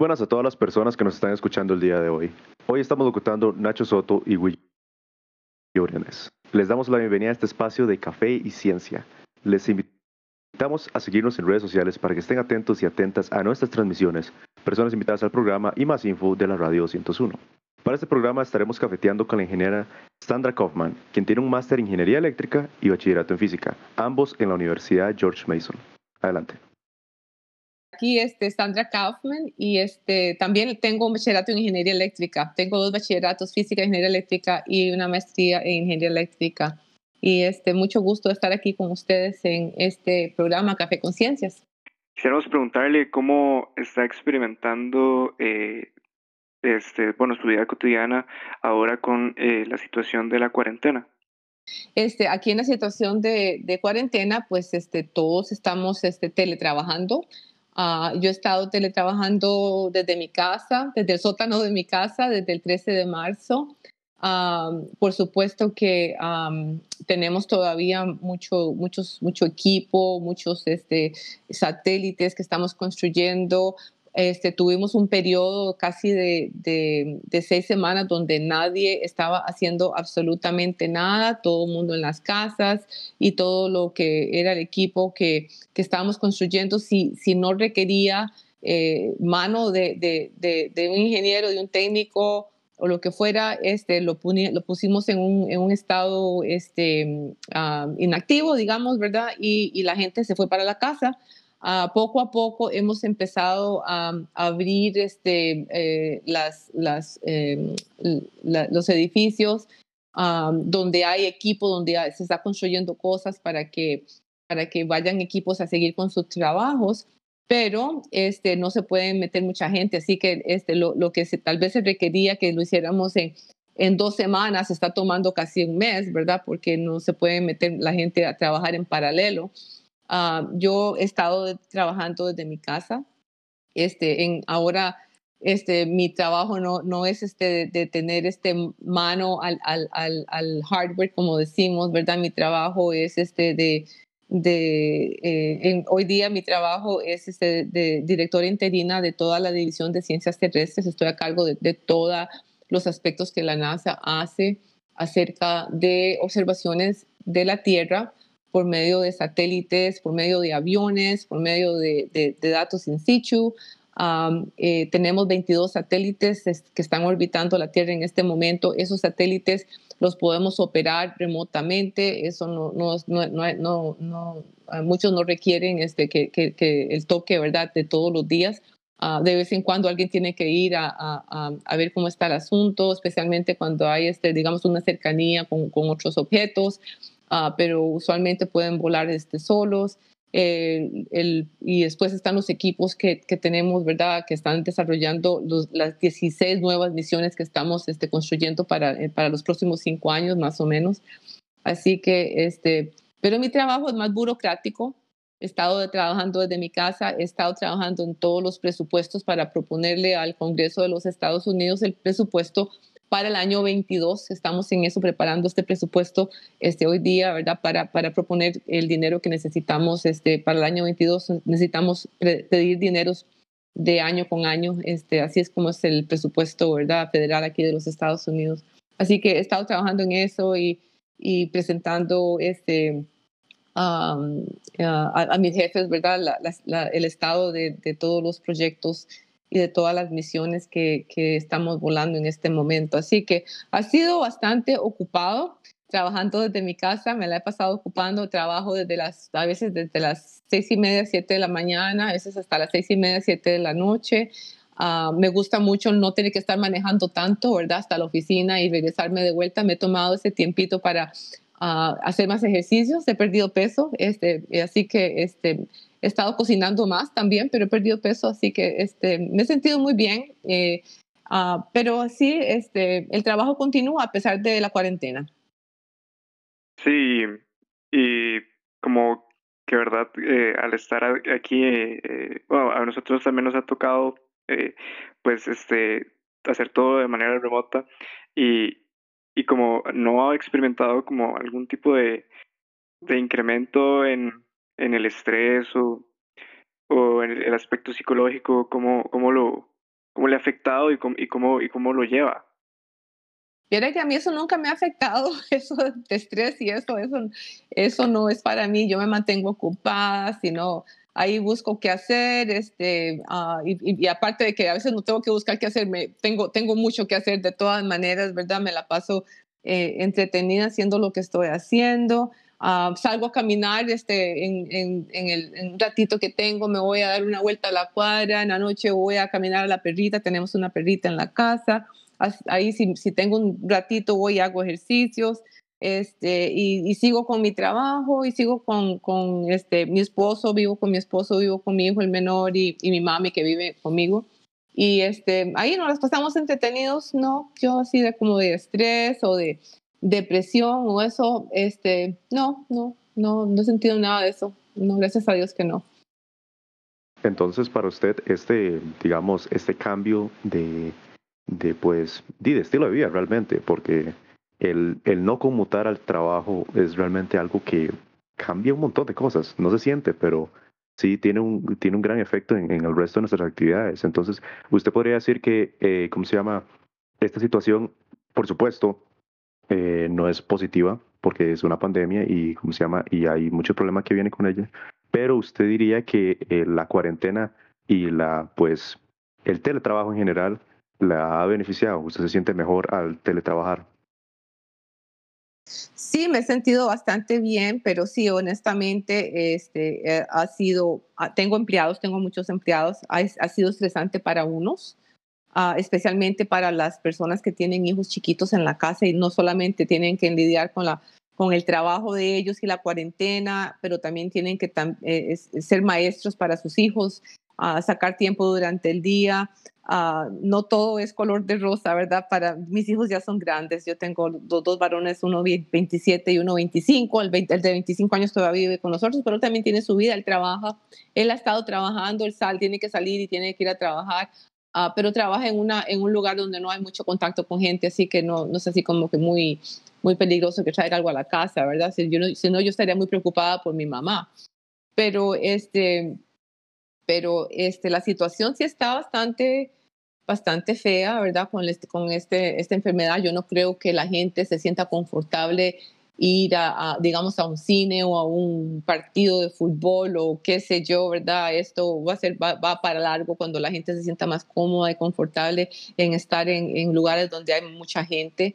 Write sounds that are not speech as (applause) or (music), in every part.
Buenas a todas las personas que nos están escuchando el día de hoy. Hoy estamos locutando Nacho Soto y Will Les damos la bienvenida a este espacio de café y ciencia. Les invitamos a seguirnos en redes sociales para que estén atentos y atentas a nuestras transmisiones, personas invitadas al programa y más info de la Radio 201. Para este programa estaremos cafeteando con la ingeniera Sandra Kaufman, quien tiene un máster en Ingeniería Eléctrica y Bachillerato en Física, ambos en la Universidad George Mason. Adelante. Aquí este, Sandra Kaufman y este, también tengo un bachillerato en Ingeniería Eléctrica. Tengo dos bachilleratos, Física e Ingeniería Eléctrica y una maestría en Ingeniería Eléctrica. Y este, mucho gusto estar aquí con ustedes en este programa Café Conciencias. Quisiéramos preguntarle cómo está experimentando eh, este, bueno, su vida cotidiana ahora con eh, la situación de la cuarentena? Este, aquí en la situación de, de cuarentena, pues este, todos estamos este, teletrabajando. Uh, yo he estado teletrabajando desde mi casa, desde el sótano de mi casa, desde el 13 de marzo. Por supuesto que tenemos todavía mucho, mucho equipo, muchos este, satélites que estamos construyendo, este, tuvimos un periodo casi de, de, seis semanas donde nadie estaba haciendo absolutamente nada, todo el mundo en las casas y todo lo que era el equipo que, que estábamos construyendo, si, si no requería eh, mano de, de, un ingeniero, de un técnico o lo que fuera, este, lo, lo pusimos en un, en un estado este, ah, inactivo, digamos, ¿verdad? Y, y la gente se fue para la casa Ah, poco a poco hemos empezado a, abrir este, eh, las, las, em, los edificios ah, donde hay equipo, donde se está construyendo cosas para que, para que vayan equipos a seguir con sus trabajos, pero este, no se puede meter mucha gente, así que este, lo, lo que se, tal vez se requería que lo hiciéramos en, en dos semanas, está tomando casi un mes, ¿verdad? Porque no se puede meter la gente a trabajar en paralelo. Ah, yo he estado trabajando desde mi casa. Este, en, ahora este, mi trabajo no, no es este de, tener este mano al, al, al, hardware, como decimos, ¿verdad? Mi trabajo es este de, de eh, hoy día mi trabajo es este de directora interina de toda la división de ciencias terrestres. Estoy a cargo de, de todos los aspectos que la NASA hace acerca de observaciones de la Tierra por medio de satélites, por medio de aviones, por medio de, datos in situ. Eh, tenemos 22 satélites que están orbitando la Tierra en este momento. Esos satélites los podemos operar remotamente. Eso no, no, no, no muchos no requieren este, que, que, el toque ¿verdad? de todos los días. Ah, de vez en cuando alguien tiene que ir a, a, a, ver cómo está el asunto, especialmente cuando hay, este, digamos, una cercanía con, con otros objetos. Ah, pero usualmente pueden volar este, solos. el, y después están los equipos que, que tenemos, ¿verdad? Que están desarrollando las 16 nuevas misiones que estamos este, construyendo para, eh, para los próximos cinco años, más o menos. Así que, este, pero mi trabajo es más burocrático. He estado trabajando desde mi casa, he estado trabajando en todos los presupuestos para proponerle al Congreso de los Estados Unidos el presupuesto para el año 22. Estamos en eso preparando este presupuesto este, hoy día, ¿verdad? Para, para proponer el dinero que necesitamos este, para el año 22. Necesitamos pedir dineros de año con año. Este, así es como es el presupuesto, ¿verdad? Federal aquí de los Estados Unidos. Así que he estado trabajando en eso y, y presentando este, a, mis jefes, ¿verdad? el estado de, de todos los proyectos y de todas las misiones que, que, estamos volando en este momento. Así que ha sido bastante ocupado trabajando desde mi casa, me la he pasado ocupando, trabajo desde las, a veces desde las seis y media, siete de la mañana, a veces hasta las seis y media, siete de la noche. Ah, me gusta mucho no tener que estar manejando tanto, ¿verdad? Hasta la oficina y regresarme de vuelta. Me he tomado ese tiempito para ah, hacer más ejercicios, he perdido peso, este, así que este, he estado cocinando más también, pero he perdido peso, así que este, me he sentido muy bien. Eh, ah, pero sí, este, el trabajo continúa a pesar de la cuarentena. Sí, y como que verdad, eh, al estar aquí, eh, bueno, a nosotros también nos ha tocado, pues, este, hacer todo de manera remota y, y como no ha experimentado como algún tipo de, de incremento en, en el estrés o, o en el aspecto psicológico, ¿cómo, cómo, lo, cómo le ha afectado y cómo, y cómo, y cómo lo lleva. Mira que a mí eso nunca me ha afectado, (laughs) eso de estrés y eso, eso, eso no es para mí. Yo me mantengo ocupada, sino ahí busco qué hacer, este, uh, y, y, aparte de que a veces no tengo que buscar qué hacer, me, tengo, tengo mucho que hacer de todas maneras, ¿verdad? Me la paso eh, entretenida haciendo lo que estoy haciendo. Uh, salgo a caminar este, en, en, en, el, en, un ratito que tengo, me voy a dar una vuelta a la cuadra, en la noche voy a caminar a la perrita, tenemos una perrita en la casa ahí si, si tengo un ratito voy y hago ejercicios, este, y, sigo con mi trabajo y sigo con, con, este, mi esposo, vivo con mi esposo, vivo con mi hijo el menor y, y, mi mami que vive conmigo. Y este, ahí nos las pasamos entretenidos, ¿no? Yo así de como de estrés o de depresión o eso, este, no, no, no, no he sentido nada de eso. No, gracias a Dios que no. Entonces, para usted, este, digamos, este cambio de de pues de estilo de vida realmente, porque el, el no conmutar al trabajo es realmente algo que cambia un montón de cosas. No se siente, pero sí tiene un, tiene un gran efecto en, el resto de nuestras actividades. Entonces, usted podría decir que, eh, ¿cómo se llama? Esta situación, por supuesto, eh, no es positiva porque es una pandemia y, ¿cómo se llama? Y hay muchos problemas que vienen con ella. Pero usted diría que eh, la cuarentena y la, pues, el teletrabajo en general la ha beneficiado? ¿Usted se siente mejor al teletrabajar? Sí, me he sentido bastante bien, pero sí, honestamente, este, eh, ha sido, ah, tengo empleados, tengo muchos empleados, ha, sido estresante para unos, uh, especialmente para las personas que tienen hijos chiquitos en la casa y no solamente tienen que lidiar con, la, con el trabajo de ellos y la cuarentena, pero también tienen que eh, ser maestros para sus hijos, uh, sacar tiempo durante el día, Uh, no todo es color de rosa, ¿verdad? Para mis hijos ya son grandes. Yo tengo dos, dos varones, uno 27 y uno 25. El, 20, el, de 25 años todavía vive con nosotros, pero también tiene su vida, él trabaja. Él ha estado trabajando, él sal, tiene que salir y tiene que ir a trabajar. Uh, pero trabaja en, una, en un lugar donde no hay mucho contacto con gente, así que no, no es así como que muy, muy peligroso que traiga algo a la casa, ¿verdad? Si, yo no, si no, yo estaría muy preocupada por mi mamá. Pero, este, pero este, la situación sí está bastante bastante fea, ¿verdad? Con, este, con este, esta enfermedad, yo no creo que la gente se sienta confortable ir a, digamos, a un cine o a un partido de fútbol o qué sé yo, ¿verdad? Esto va a ser, va, va para largo cuando la gente se sienta más cómoda y confortable en estar en, en lugares donde hay mucha gente.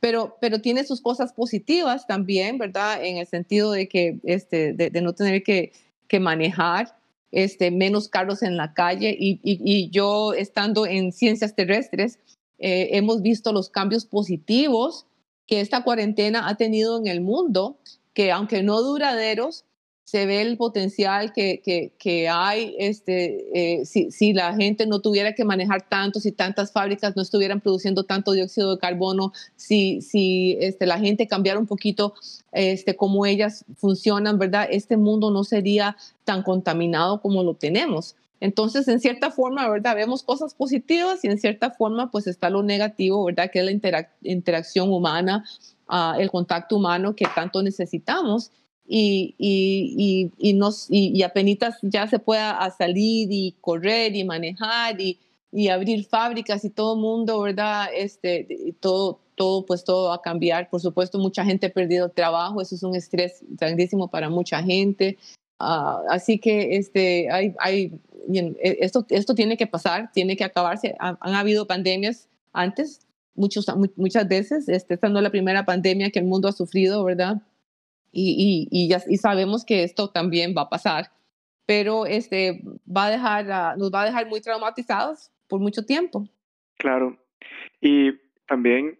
pero, pero tiene sus cosas positivas también, ¿verdad? En el sentido de que, este, de, de no tener que, que manejar este, menos carros en la calle y, yo estando en ciencias terrestres, eh, hemos visto los cambios positivos que esta cuarentena ha tenido en el mundo, que aunque no duraderos, se ve el potencial que, que, hay este, eh, si, si, la gente no tuviera que manejar tanto, si tantas fábricas no estuvieran produciendo tanto dióxido de carbono, si, si este, la gente cambiara un poquito este, cómo ellas funcionan, ¿verdad? Este mundo no sería tan contaminado como lo tenemos. Entonces, en cierta forma, ¿verdad? Vemos cosas positivas y en cierta forma, pues está lo negativo, ¿verdad? Que es la interacción humana, uh, el contacto humano que tanto necesitamos y, y, y, y, nos, y, apenas ya se pueda salir y correr y manejar y, abrir fábricas y todo el mundo, ¿verdad? Este, todo, todo, pues todo va a cambiar. Por supuesto, mucha gente ha perdido trabajo, eso es un estrés grandísimo para mucha gente. Uh, así que este, hay, hay, esto, esto tiene que pasar, tiene que acabarse. Han, han habido pandemias antes, muchos, muchas veces. Este, esta no es la primera pandemia que el mundo ha sufrido, ¿verdad? y, y, ya, y sabemos que esto también va a pasar, pero este, va a dejar, nos va a dejar muy traumatizados por mucho tiempo. Claro, y también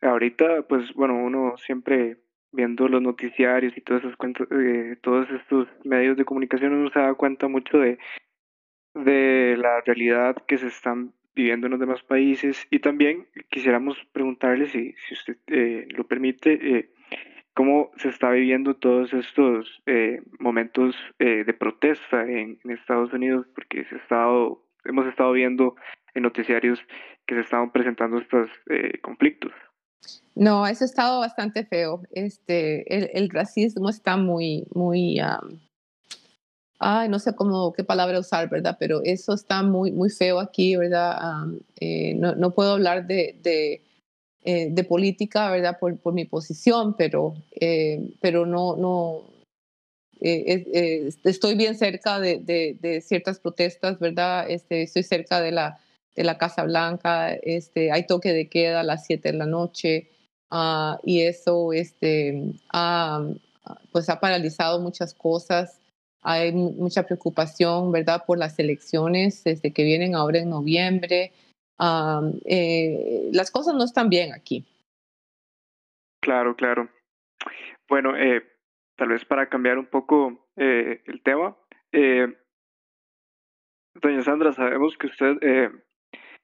ahorita, pues bueno, uno siempre viendo los noticiarios y todas esas cuentas, eh, todos estos medios de comunicación uno se da cuenta mucho de, de la realidad que se están viviendo en los demás países y también quisiéramos preguntarle si, si usted eh, lo permite, eh, cómo se está viviendo todos estos eh, momentos eh, de protesta en, Estados Unidos, porque se ha estado, hemos estado viendo en noticiarios que se estaban presentando estos conflictos. No, eso ha estado bastante feo. Este, el, racismo está muy, muy, ay, no sé cómo, qué palabra usar, ¿verdad? Pero eso está muy, muy feo aquí, ¿verdad? Eh, no, no, puedo hablar de, de, eh, de política, ¿verdad? Por, por, mi posición, pero, eh, pero no, no, estoy bien cerca de, de, ciertas protestas, ¿verdad? Este, estoy cerca de la, de la Casa Blanca, este, hay toque de queda a las 7 de la noche. Uh, y eso este, pues ha paralizado muchas cosas hay mucha preocupación, ¿verdad?, por las elecciones este, que vienen ahora en noviembre. Eh, las cosas no están bien aquí. Claro, claro. Bueno, eh, tal vez para cambiar un poco eh, el tema, doña Sandra, sabemos que usted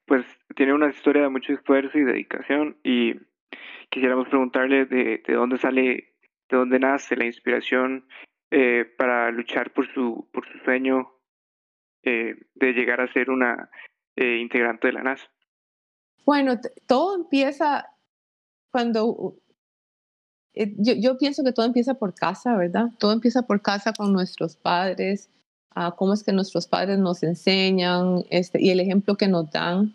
pues tiene una historia de mucho esfuerzo y dedicación y quisiéramos preguntarle de dónde sale, de dónde nace la inspiración eh, para luchar por su, por su sueño eh, de llegar a ser una eh, integrante de la NASA? Bueno, todo empieza cuando yo, yo, pienso que todo empieza por casa, ¿verdad? Todo empieza por casa con nuestros padres, uh, cómo es que nuestros padres nos enseñan este, y el ejemplo que nos dan.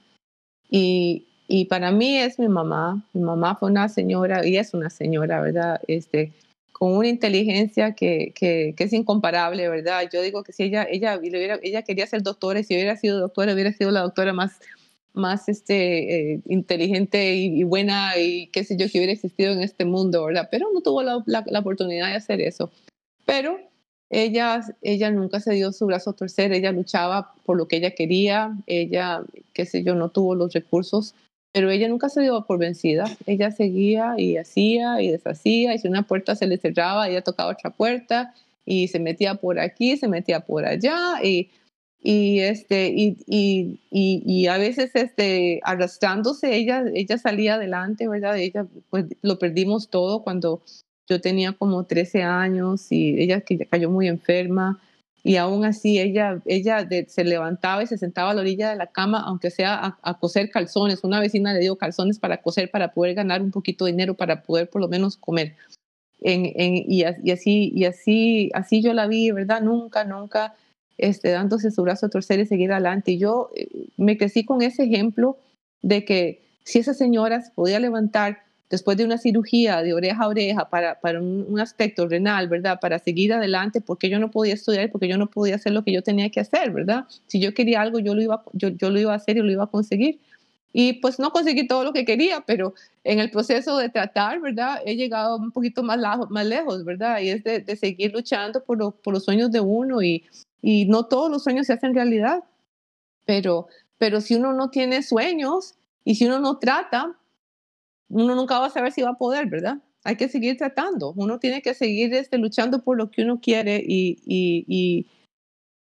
Y, y para mí es mi mamá. Mi mamá fue una señora, y es una señora, ¿verdad? Este, con una inteligencia que, que, es incomparable, ¿verdad? Yo digo que si ella, ella, ella quería ser doctora y si hubiera sido doctora, hubiera sido la doctora más, más este, eh, inteligente y, buena y qué sé yo, que hubiera existido en este mundo, ¿verdad? Pero no tuvo la, la, oportunidad de hacer eso. Pero ella, ella nunca se dio su brazo a torcer, ella luchaba por lo que ella quería, ella, qué sé yo, no tuvo los recursos pero ella nunca se dio por vencida. Ella seguía y hacía y deshacía, y si una puerta se le cerraba, ella tocaba otra puerta y se metía por aquí, se metía por allá y, y este y, y, y, a veces este arrastrándose ella ella salía adelante, ¿verdad? Ella pues lo perdimos todo cuando yo tenía como 13 años y ella cayó muy enferma y aún así ella, ella se levantaba y se sentaba a la orilla de la cama, aunque sea a, coser calzones. Una vecina le dio calzones para coser para poder ganar un poquito de dinero, para poder por lo menos comer. En, y, así, y así, así yo la vi, ¿verdad? Nunca, nunca este, dándose su brazo a torcer y seguir adelante. Y yo eh, me crecí con ese ejemplo de que si esa señora se podía levantar después de una cirugía de oreja a oreja para, para un, aspecto renal, ¿verdad? Para seguir adelante, porque yo no podía estudiar, porque yo no podía hacer lo que yo tenía que hacer, ¿verdad? Si yo quería algo, yo lo iba, yo, yo lo iba a hacer y lo iba a conseguir. Y pues no conseguí todo lo que quería, pero en el proceso de tratar, ¿verdad? He llegado un poquito más, más lejos, ¿verdad? Y es de, seguir luchando por, por, los sueños de uno y, y no todos los sueños se hacen realidad, pero, pero si uno no tiene sueños y si uno no trata, uno nunca va a saber si va a poder, ¿verdad? Hay que seguir tratando, uno tiene que seguir este, luchando por lo que uno quiere y, y, y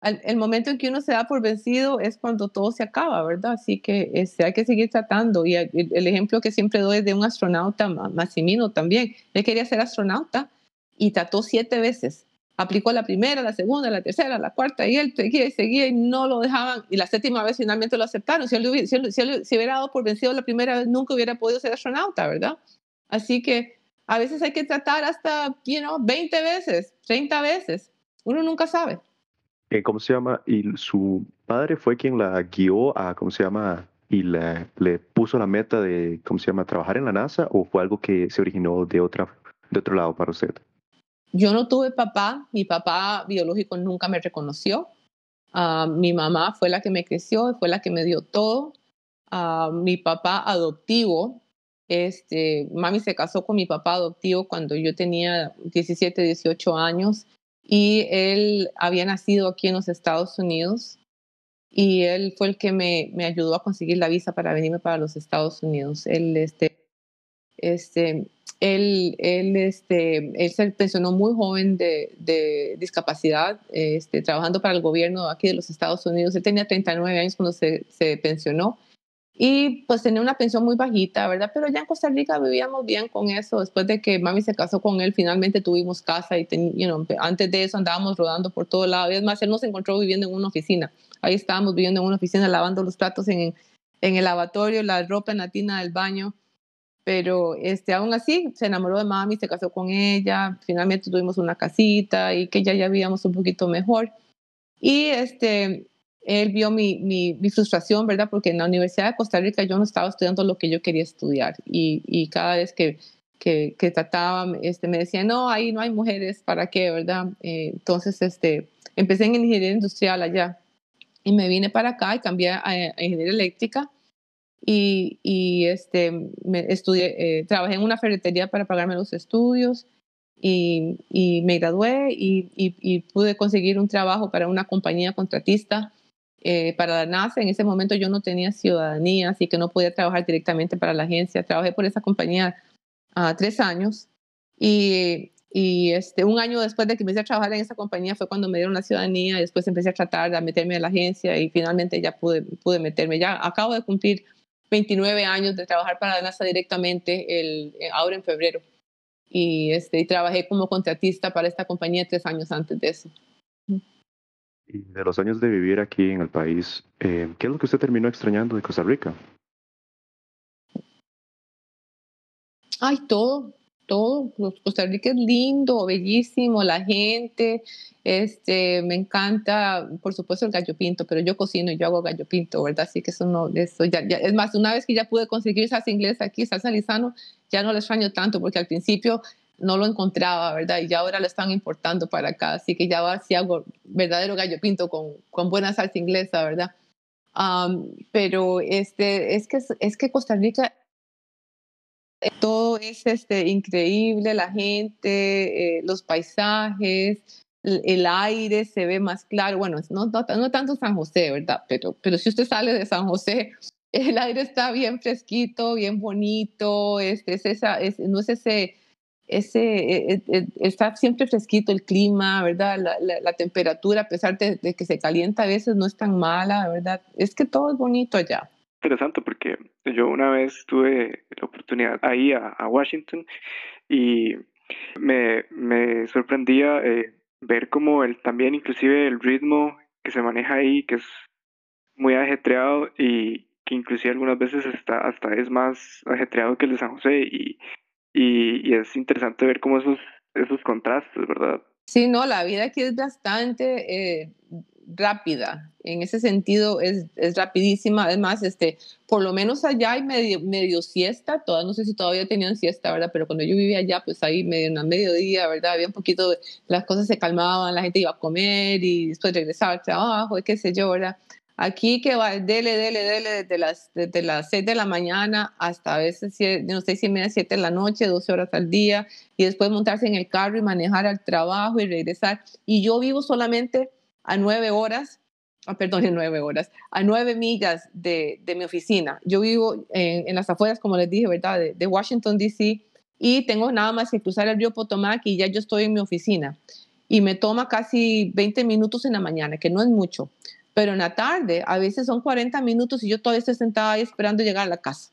el momento en que uno se da por vencido es cuando todo se acaba, ¿verdad? Así que este, hay que seguir tratando. Y el, el, ejemplo que siempre doy es de un astronauta, Massimino también. Él quería ser astronauta y trató siete veces aplicó la primera, la segunda, la tercera, la cuarta, y él seguía y seguía y no lo dejaban, y la séptima vez finalmente lo aceptaron. Si él, si él, si él hubiera dado por vencido la primera vez, nunca hubiera podido ser astronauta, ¿verdad? Así que a veces hay que tratar hasta, you know, 20 veces, 30 veces. Uno nunca sabe. ¿Cómo se llama? ¿Y su padre fue quien la guió a, ¿cómo se llama? Y le, le puso la meta de, ¿cómo se llama? ¿Trabajar en la NASA o fue algo que se originó de, otra, de otro lado para usted? Yo no tuve papá, mi papá biológico nunca me reconoció. Uh, mi mamá fue la que me creció, fue la que me dio todo. Uh, mi papá adoptivo, este, mami se casó con mi papá adoptivo cuando yo tenía 17, 18 años y él había nacido aquí en los Estados Unidos y él fue el que me, me ayudó a conseguir la visa para venirme para los Estados Unidos. Él, este, este, él, él, este, él se pensionó muy joven de, de, discapacidad, este, trabajando para el gobierno aquí de los Estados Unidos. Él tenía 39 años cuando se, se pensionó y pues tenía una pensión muy bajita, ¿verdad? Pero ya en Costa Rica vivíamos bien con eso. Después de que mami se casó con él, finalmente tuvimos casa y you know, antes de eso andábamos rodando por todo lado. Y es más, él nos encontró viviendo en una oficina. Ahí estábamos viviendo en una oficina, lavando los platos en, en el lavatorio, la ropa en la tina del baño pero este, aún así se enamoró de mami, se casó con ella, finalmente tuvimos una casita y que ya ya vivíamos un poquito mejor. Y este, él vio mi, mi, mi, frustración, ¿verdad? Porque en la Universidad de Costa Rica yo no estaba estudiando lo que yo quería estudiar y, y cada vez que, que, que, trataba, este, me decía, no, ahí no hay mujeres, ¿para qué, verdad? Eh, entonces, este, empecé en ingeniería industrial allá y me vine para acá y cambié a, ingeniería eléctrica y, y este, me estudié, eh, trabajé en una ferretería para pagarme los estudios y, y me gradué y, y, pude conseguir un trabajo para una compañía contratista eh, para la NASA. En ese momento yo no tenía ciudadanía, así que no podía trabajar directamente para la agencia. Trabajé por esa compañía uh, tres años y, y este, un año después de que empecé a trabajar en esa compañía fue cuando me dieron la ciudadanía. Y después empecé a tratar de meterme a la agencia y finalmente ya pude, pude meterme. Ya acabo de cumplir 29 años de trabajar para la NASA directamente el, eh, ahora en febrero. Y, este, y trabajé como contratista para esta compañía tres años antes de eso. Y de los años de vivir aquí en el país, eh, ¿qué es lo que usted terminó extrañando de Costa Rica? Ay, todo, todo. Costa Rica es lindo, bellísimo, la gente, este, me encanta, por supuesto, el gallo pinto, pero yo cocino y yo hago gallo pinto, ¿verdad? Así que eso no, eso ya, es más, una vez que ya pude conseguir salsa inglesa aquí, salsa lisano, ya no lo extraño tanto, porque al principio no lo encontraba, ¿verdad? Y ya ahora lo están importando para acá, así que ya va, si hago verdadero gallo pinto con, con buena salsa inglesa, ¿verdad? pero este, es, que, es que Costa Rica todo es este, increíble, la gente, eh, los paisajes, el, aire se ve más claro. Bueno, no, no, tanto San José, ¿verdad? Pero, pero si usted sale de San José, (laughs) el aire está bien fresquito, bien bonito, este, es esa, es, no es ese, ese, e, e, e, está siempre fresquito el clima, ¿verdad? La, la, temperatura, a pesar de, de, que se calienta a veces, no es tan mala, ¿verdad? Es que todo es bonito allá interesante porque yo una vez tuve la oportunidad ahí a, a Washington y me, me sorprendía eh, ver como el, también inclusive el ritmo que se maneja ahí, que es muy ajetreado y que inclusive algunas veces está, hasta es más ajetreado que el de San José y, y, es interesante ver como esos, esos contrastes, ¿verdad? Sí, no, la vida aquí es bastante eh, rápida. En ese sentido es, es, rapidísima. Además, este, por lo menos allá hay medio, medio siesta. Todas, no sé si todavía tenían siesta, ¿verdad? Pero cuando yo vivía allá, pues ahí medio, en mediodía, ¿verdad? Había un poquito, las cosas se calmaban, la gente iba a comer y después regresaba al trabajo, y qué sé yo. Aquí que va, dele, dele, dele, desde las, desde las 6 de la mañana hasta a veces, no sé, 6 y media, 7 de la noche, 12 horas al día, y después montarse en el carro y manejar al trabajo y regresar. Y yo vivo solamente a nueve horas, ah, perdón, (laughs) en nueve horas, a nueve millas de, de mi oficina. Yo vivo en, en, las afueras, como les dije, ¿verdad? De, de, Washington, D.C. y tengo nada más que cruzar el río Potomac y ya yo estoy en mi oficina. Y me toma casi 20 minutos en la mañana, que no es mucho. Pero en la tarde, a veces son 40 minutos y yo todavía estoy sentada ahí esperando llegar a la casa.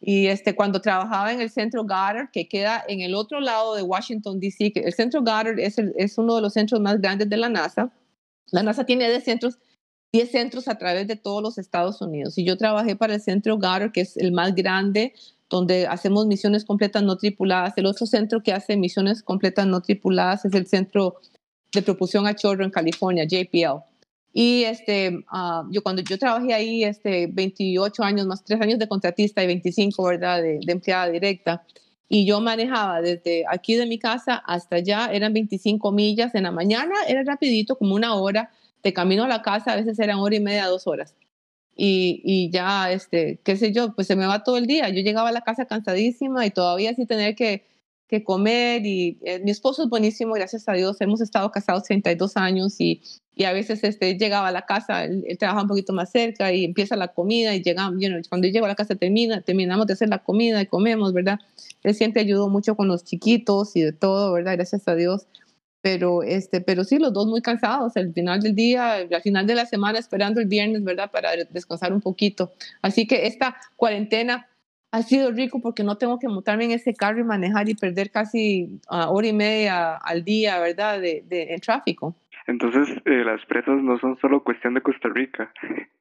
Y este, cuando trabajaba en el centro Goddard, que queda en el otro lado de Washington, D.C., el centro Goddard es, el, es uno de los centros más grandes de la NASA, la NASA tiene 10 centros, 10 centros a través de todos los Estados Unidos. Y yo trabajé para el centro Goddard, que es el más grande, donde hacemos misiones completas no tripuladas. El otro centro que hace misiones completas no tripuladas es el Centro de Propulsión a Chorro en California, JPL. Y este, uh, yo cuando yo trabajé ahí, este, 28 años más 3 años de contratista y 25, ¿verdad?, de empleada directa y yo manejaba desde aquí de mi casa hasta allá, eran 25 millas en la mañana, era rapidito, como una hora, de camino a la casa, a veces eran hora y media, dos horas. Y, y, ya, este, qué sé yo, pues se me va todo el día. Yo llegaba a la casa cansadísima y todavía sin tener que, que comer. Y eh, mi esposo es buenísimo, gracias a Dios. Hemos estado casados 32 años y y a veces este, llegaba a la casa, él, trabajaba un poquito más cerca y empieza la comida y llegamos, cuando yo llego a la casa termina, terminamos de hacer la comida y comemos, ¿verdad? Él siempre ayudó mucho con los chiquitos y de todo, ¿verdad? Gracias a Dios. Pero, este, pero sí, los dos muy cansados, al final del día, al final de la semana, esperando el viernes, ¿verdad? Para descansar un poquito. Así que esta cuarentena ha sido rico porque no tengo que montarme en ese carro y manejar y perder casi uh, hora y media al día, ¿verdad? De, de, tráfico. Entonces, eh, las presas no son solo cuestión de Costa Rica.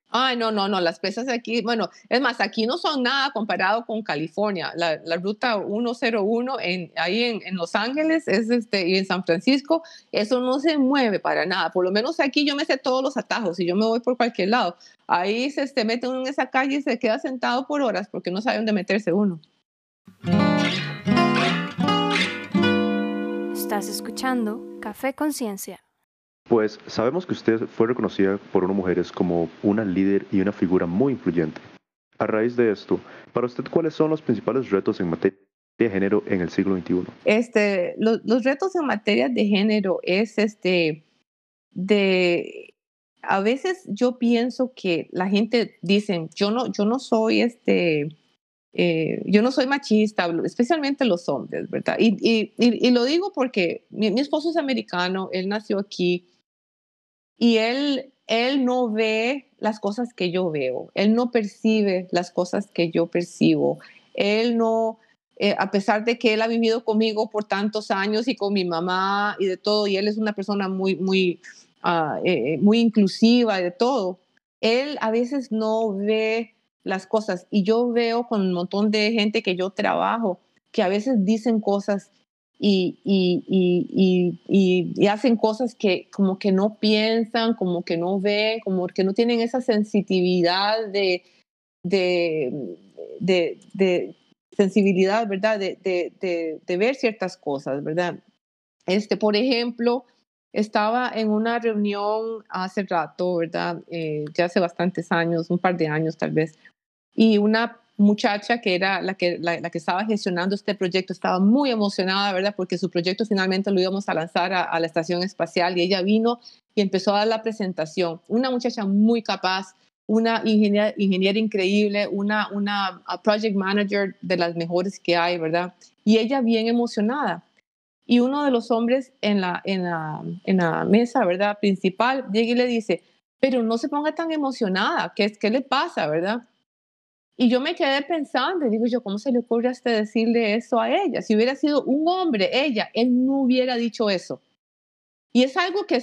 Ay, no, no, no, las presas aquí, bueno, es más, aquí no son nada comparado con California. La, la ruta 101 en, ahí en, en, Los Ángeles es este, y en San Francisco, eso no se mueve para nada. Por lo menos aquí yo me sé todos los atajos y yo me voy por cualquier lado. Ahí se este, mete uno en esa calle y se queda sentado por horas porque no sabe dónde meterse uno. Estás escuchando Café Conciencia. Pues sabemos que usted fue reconocida por unas mujeres como una líder y una figura muy influyente. A raíz de esto, para usted, ¿cuáles son los principales retos en materia de género en el siglo XXI? Este, los, retos en materia de género es este, de, a veces yo pienso que la gente dice, yo no, yo no soy este, eh, yo no soy machista, especialmente los hombres, ¿verdad? Y, y, y, lo digo porque mi, esposo es americano, él nació aquí, y él, él no ve las cosas que yo veo, él no percibe las cosas que yo percibo, él no, eh, a pesar de que él ha vivido conmigo por tantos años y con mi mamá y de todo, y él es una persona muy, muy, uh, eh, muy inclusiva y de todo, él a veces no ve las cosas. Y yo veo con un montón de gente que yo trabajo que a veces dicen cosas y, y, y, y, hacen cosas que como que no piensan, como que no ven, como que no tienen esa sensitividad de, de, de, de sensibilidad, ¿verdad? De, de, ver ciertas cosas, ¿verdad? Este, por ejemplo, estaba en una reunión hace rato, ¿verdad? Eh, ya hace bastantes años, un par de años tal vez, y una muchacha que era la que, la, que estaba gestionando este proyecto estaba muy emocionada, ¿verdad? Porque su proyecto finalmente lo íbamos a lanzar a, la estación espacial y ella vino y empezó a dar la presentación. Una muchacha muy capaz, una ingeniera, ingeniera increíble, una, una project manager de las mejores que hay, ¿verdad? Y ella bien emocionada. Y uno de los hombres en la, en la, en la mesa, ¿verdad? Principal, llega y le dice, pero no se ponga tan emocionada, ¿qué, qué le pasa, verdad? Y yo me quedé pensando, y digo yo, ¿cómo se le ocurre hasta decirle eso a ella? Si hubiera sido un hombre, ella, él no hubiera dicho eso. Y es algo que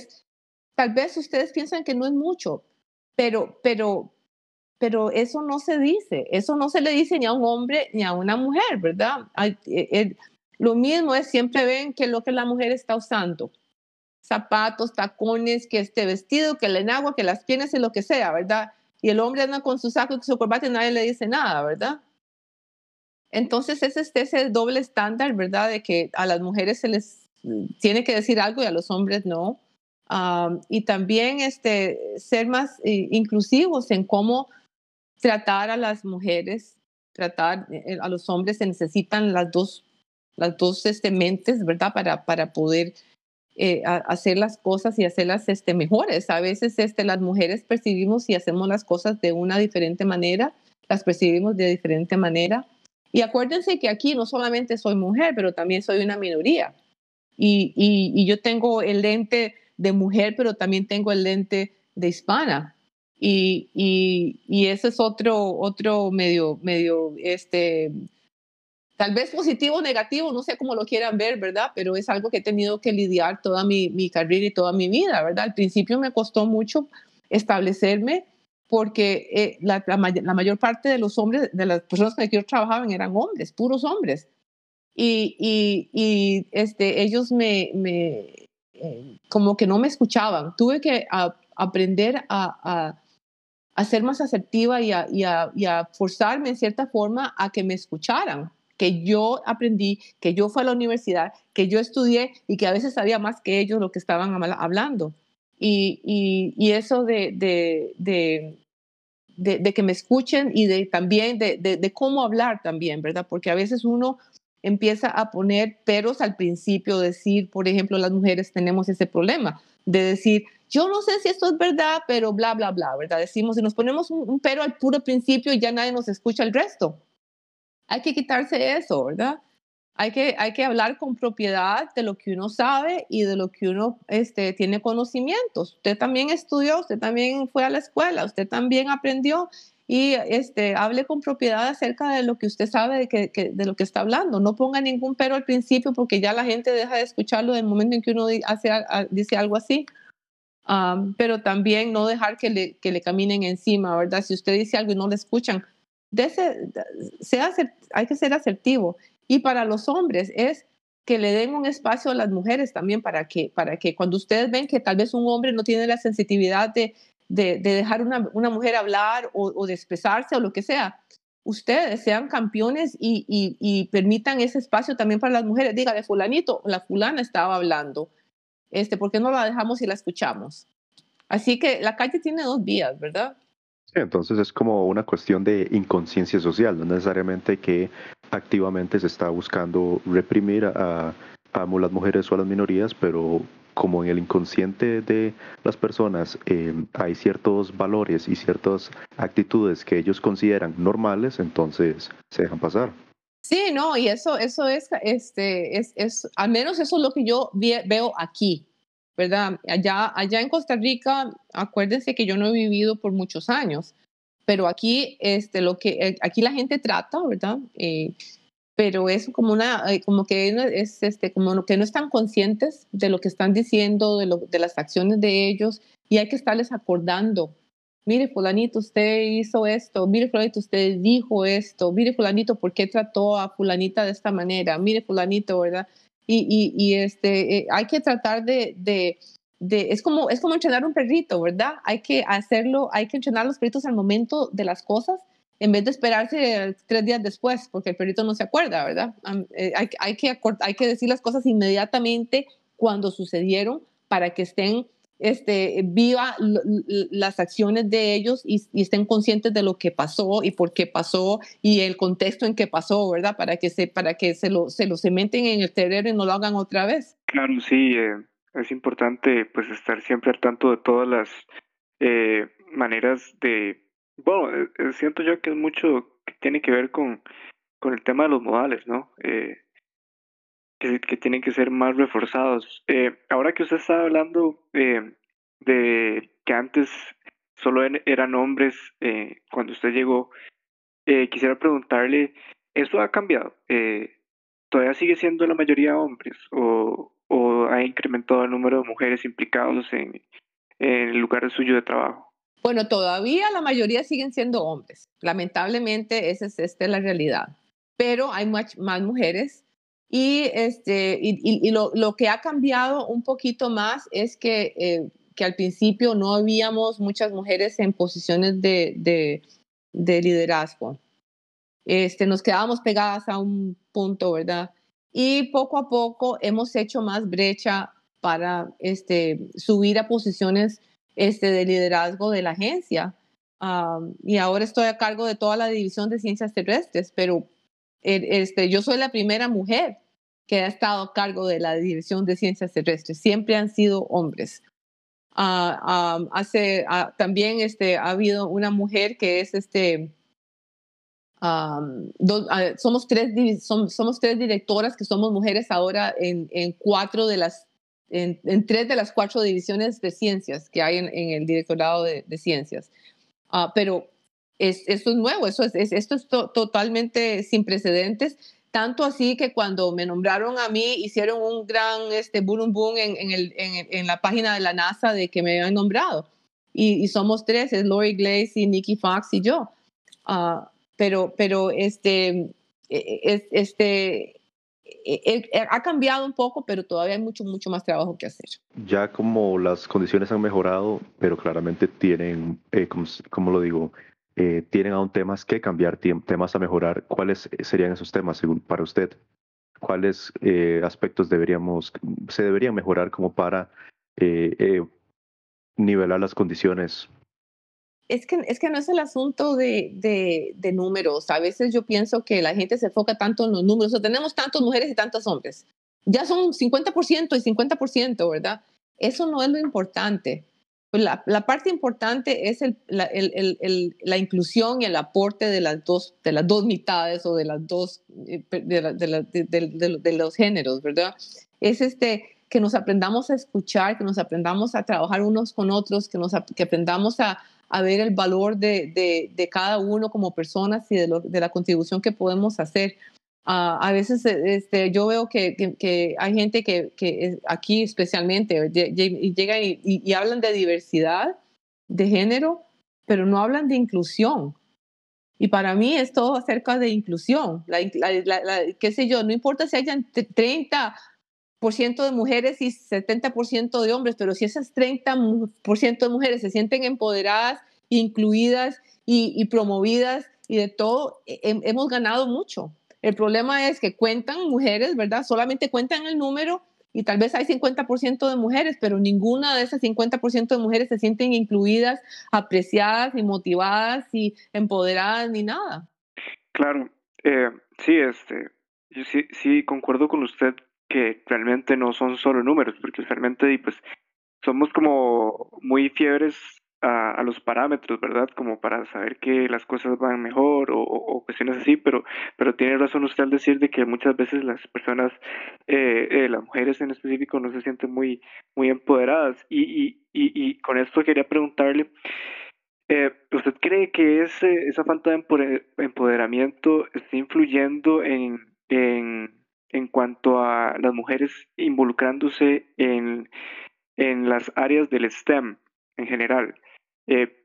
tal vez ustedes piensan que no es mucho, pero, pero, pero eso no se dice, eso no se le dice ni a un hombre ni a una mujer, ¿verdad? Eh, eh, lo mismo es, siempre ven que lo que la mujer está usando, zapatos, tacones, que este vestido, que el enagua, que las piernas y lo que sea, ¿verdad? Y el hombre anda con su saco y su corbata y nadie le dice nada, ¿verdad? Entonces es este, ese doble estándar, ¿verdad? De que a las mujeres se les tiene que decir algo y a los hombres no. y también este, ser más eh, inclusivos en cómo tratar a las mujeres, tratar eh, a los hombres, se necesitan las dos, las dos este, mentes, ¿verdad? Para, para poder eh, hacer las cosas y hacerlas este, mejores. A veces este, las mujeres percibimos y hacemos las cosas de una diferente manera, las percibimos de diferente manera. Y acuérdense que aquí no solamente soy mujer, pero también soy una minoría. Y, y, yo tengo el lente de mujer, pero también tengo el lente de hispana. Y, y, y ese es otro, otro medio, medio este, tal vez positivo o negativo, no sé cómo lo quieran ver, ¿verdad? Pero es algo que he tenido que lidiar toda mi, mi carrera y toda mi vida, ¿verdad? Al principio me costó mucho establecerme porque eh, la, la, mayor parte de los hombres, de las personas con las que yo trabajaba eran hombres, puros hombres. Y, y, y este, ellos me, me eh, como que no me escuchaban. Tuve que a, aprender a, a, a, ser más asertiva y y a forzarme en cierta forma a que me escucharan que yo aprendí, que yo fui a la universidad, que yo estudié y que a veces sabía más que ellos lo que estaban hablando. Y, y, eso de, de, de, de, que me escuchen y de también de, cómo hablar también, ¿verdad? Porque a veces uno empieza a poner peros al principio, decir, por ejemplo, las mujeres tenemos ese problema de decir, yo no sé si esto es verdad, pero bla, bla, bla, ¿verdad? Decimos, y nos ponemos un, un pero al puro principio y ya nadie nos escucha el resto hay que quitarse eso, ¿verdad? Hay que, hay que hablar con propiedad de lo que uno sabe y de lo que uno este, tiene conocimientos. Usted también estudió, usted también fue a la escuela, usted también aprendió y este, hable con propiedad acerca de lo que usted sabe de, que, de lo que está hablando. No ponga ningún pero al principio porque ya la gente deja de escucharlo en el momento en que uno dice algo así. pero también no dejar que le, que le caminen encima, ¿verdad? Si usted dice algo y no le escuchan, sea, hay que ser asertivo. Y para los hombres es que le den un espacio a las mujeres también para que, para que cuando ustedes ven que tal vez un hombre no tiene la sensibilidad de, de, dejar una, una, mujer hablar o, o, de expresarse o lo que sea, ustedes sean campeones y, y, y, permitan ese espacio también para las mujeres. Dígale, fulanito, la fulana estaba hablando, este, ¿por qué no la dejamos y la escuchamos? Así que la calle tiene dos vías, ¿verdad? Entonces es como una cuestión de inconsciencia social, no necesariamente que activamente se está buscando reprimir a, a las mujeres o a las minorías, pero como en el inconsciente de las personas eh, hay ciertos valores y ciertas actitudes que ellos consideran normales, entonces se dejan pasar. Sí, no, y eso, eso es, este, es, es, al menos eso es lo que yo veo aquí, ¿verdad? Allá, allá en Costa Rica, acuérdense que yo no he vivido por muchos años, pero aquí, este, lo que, eh, aquí la gente trata, ¿verdad? Eh, pero es como una, eh, como que es este, como que no están conscientes de lo que están diciendo, de, lo, de las acciones de ellos, y hay que estarles acordando. Mire, fulanito, usted hizo esto. Mire, fulanito, usted dijo esto. Mire, fulanito, ¿por qué trató a fulanita de esta manera? Mire, fulanito, ¿verdad? Y, y, y este, eh, hay que tratar de, de, de, es como, es como entrenar un perrito, ¿verdad? Hay que hacerlo, hay que entrenar los perritos al momento de las cosas en vez de esperarse tres días después, porque el perrito no se acuerda, ¿verdad? Eh, hay, hay, que hay que decir las cosas inmediatamente cuando sucedieron para que estén este, viva las acciones de ellos y, estén conscientes de lo que pasó y por qué pasó y el contexto en que pasó, ¿verdad? Para que se, para que se lo, se lo cementen en el terreno y no lo hagan otra vez. Claro, sí, eh, es importante pues estar siempre al tanto de todas las eh, maneras de bueno, eh, eh, siento yo que es mucho que tiene que ver con, con el tema de los modales, ¿no? Eh, que, que, tienen que ser más reforzados. Eh, ahora que usted está hablando eh, de que antes solo eran hombres cuando usted llegó, quisiera preguntarle, ¿eso ha cambiado? ¿Todavía sigue siendo la mayoría hombres o, o ha incrementado el número de mujeres implicados en, en el lugar suyo de trabajo? Bueno, todavía la mayoría siguen siendo hombres. Lamentablemente, esa es, esta es la realidad. Pero hay más, más mujeres. Y, este, y, y, lo, lo, que ha cambiado un poquito más es que, eh, que al principio no habíamos muchas mujeres en posiciones de, de, de liderazgo. Este, nos quedábamos pegadas a un punto, ¿verdad? Y poco a poco hemos hecho más brecha para este, subir a posiciones este, de liderazgo de la agencia. y ahora estoy a cargo de toda la división de ciencias terrestres, pero este, yo soy la primera mujer que ha estado a cargo de la división de ciencias terrestres. Siempre han sido hombres. Ah, hace, ah, también este, ha habido una mujer que es este, ah, somos, tres, somos, tres directoras que somos mujeres ahora en, en cuatro de las en, tres de las cuatro divisiones de ciencias que hay en, el directorado de, ciencias. Uh, pero es, esto es nuevo, eso es, esto es totalmente sin precedentes, tanto así que cuando me nombraron a mí hicieron un gran este, boom boom en, en, el, en, la página de la NASA de que me habían nombrado. Y, somos tres, es Lori Glaze Nikki Fox y yo. Uh, pero, pero este, e, e, este, eh, eh, eh, ha cambiado un poco, pero todavía hay mucho, mucho más trabajo que hacer. Ya como las condiciones han mejorado, pero claramente tienen, como, lo digo, tienen aún temas que cambiar, temas a mejorar. ¿Cuáles serían esos temas según para usted? ¿Cuáles aspectos deberíamos, se deberían mejorar como para nivelar las condiciones es que, es que no es el asunto de, de, números. A veces yo pienso que la gente se enfoca tanto en los números. O tenemos tantas mujeres y tantos hombres. Ya son 50% y 50%, ¿verdad? Eso no es lo importante. Pues la, la parte importante es la, inclusión y el aporte de las dos, mitades o de, las dos, los géneros, ¿verdad? Es este, que nos aprendamos a escuchar, que nos aprendamos a trabajar unos con otros, que, nos, aprendamos a, ver el valor de, cada uno como personas y de, la contribución que podemos hacer. Ah, a veces este, yo veo que, que, hay gente que, que, aquí especialmente llega y, y, hablan de diversidad de género, pero no hablan de inclusión. Y para mí es todo acerca de inclusión. La, qué sé yo, no importa si hayan 30% de mujeres y 70% de hombres, pero si esas 30% de mujeres se sienten empoderadas, incluidas y, promovidas y de todo, hemos ganado mucho. El problema es que cuentan mujeres, ¿verdad? Solamente cuentan el número y tal vez hay 50% de mujeres, pero ninguna de esas 50% de mujeres se sienten incluidas, apreciadas y motivadas y empoderadas ni nada. Claro, eh, sí, este, yo sí, sí concuerdo con usted que realmente no son solo números, porque realmente pues somos como muy fiebres a, los parámetros, ¿verdad? Como para saber que las cosas van mejor o, cuestiones así, pero, pero tiene razón usted al decir de que muchas veces las personas, eh, eh, las mujeres en específico, no se sienten muy, muy empoderadas. Y, y, y, con esto quería preguntarle, eh, ¿usted cree que ese, esa falta de empoderamiento está influyendo en, en, en cuanto a las mujeres involucrándose en, en las áreas del STEM en general? Eh,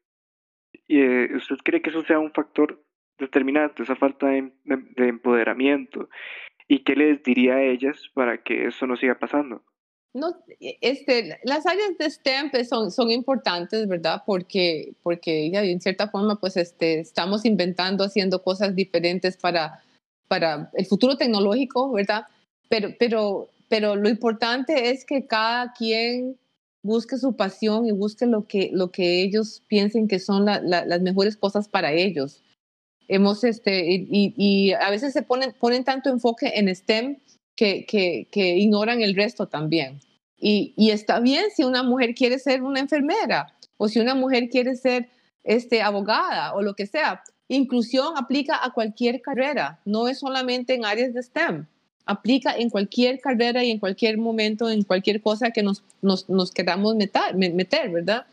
eh, ¿Usted cree que eso sea un factor determinante, esa falta de, empoderamiento? ¿Y qué les diría a ellas para que eso no siga pasando? No, e, este, las áreas de STEM pues, son, son importantes, ¿verdad? Porque, porque ya en cierta forma pues este, estamos inventando, haciendo cosas diferentes para, para el futuro tecnológico, ¿verdad? Pero, pero, pero lo importante es que cada quien busque su pasión y busque lo que, lo que ellos piensen que son las mejores cosas para ellos. Hemos, este, y, a veces se ponen, ponen tanto enfoque en STEM que, que, que ignoran el resto también. Y, y, está bien si una mujer quiere ser una enfermera o si una mujer quiere ser este, abogada o lo que sea. Inclusión aplica a cualquier carrera, no es solamente en áreas de STEM aplica en cualquier carrera y en cualquier momento, en cualquier cosa que nos, nos, nos queramos meter, meter, ¿verdad?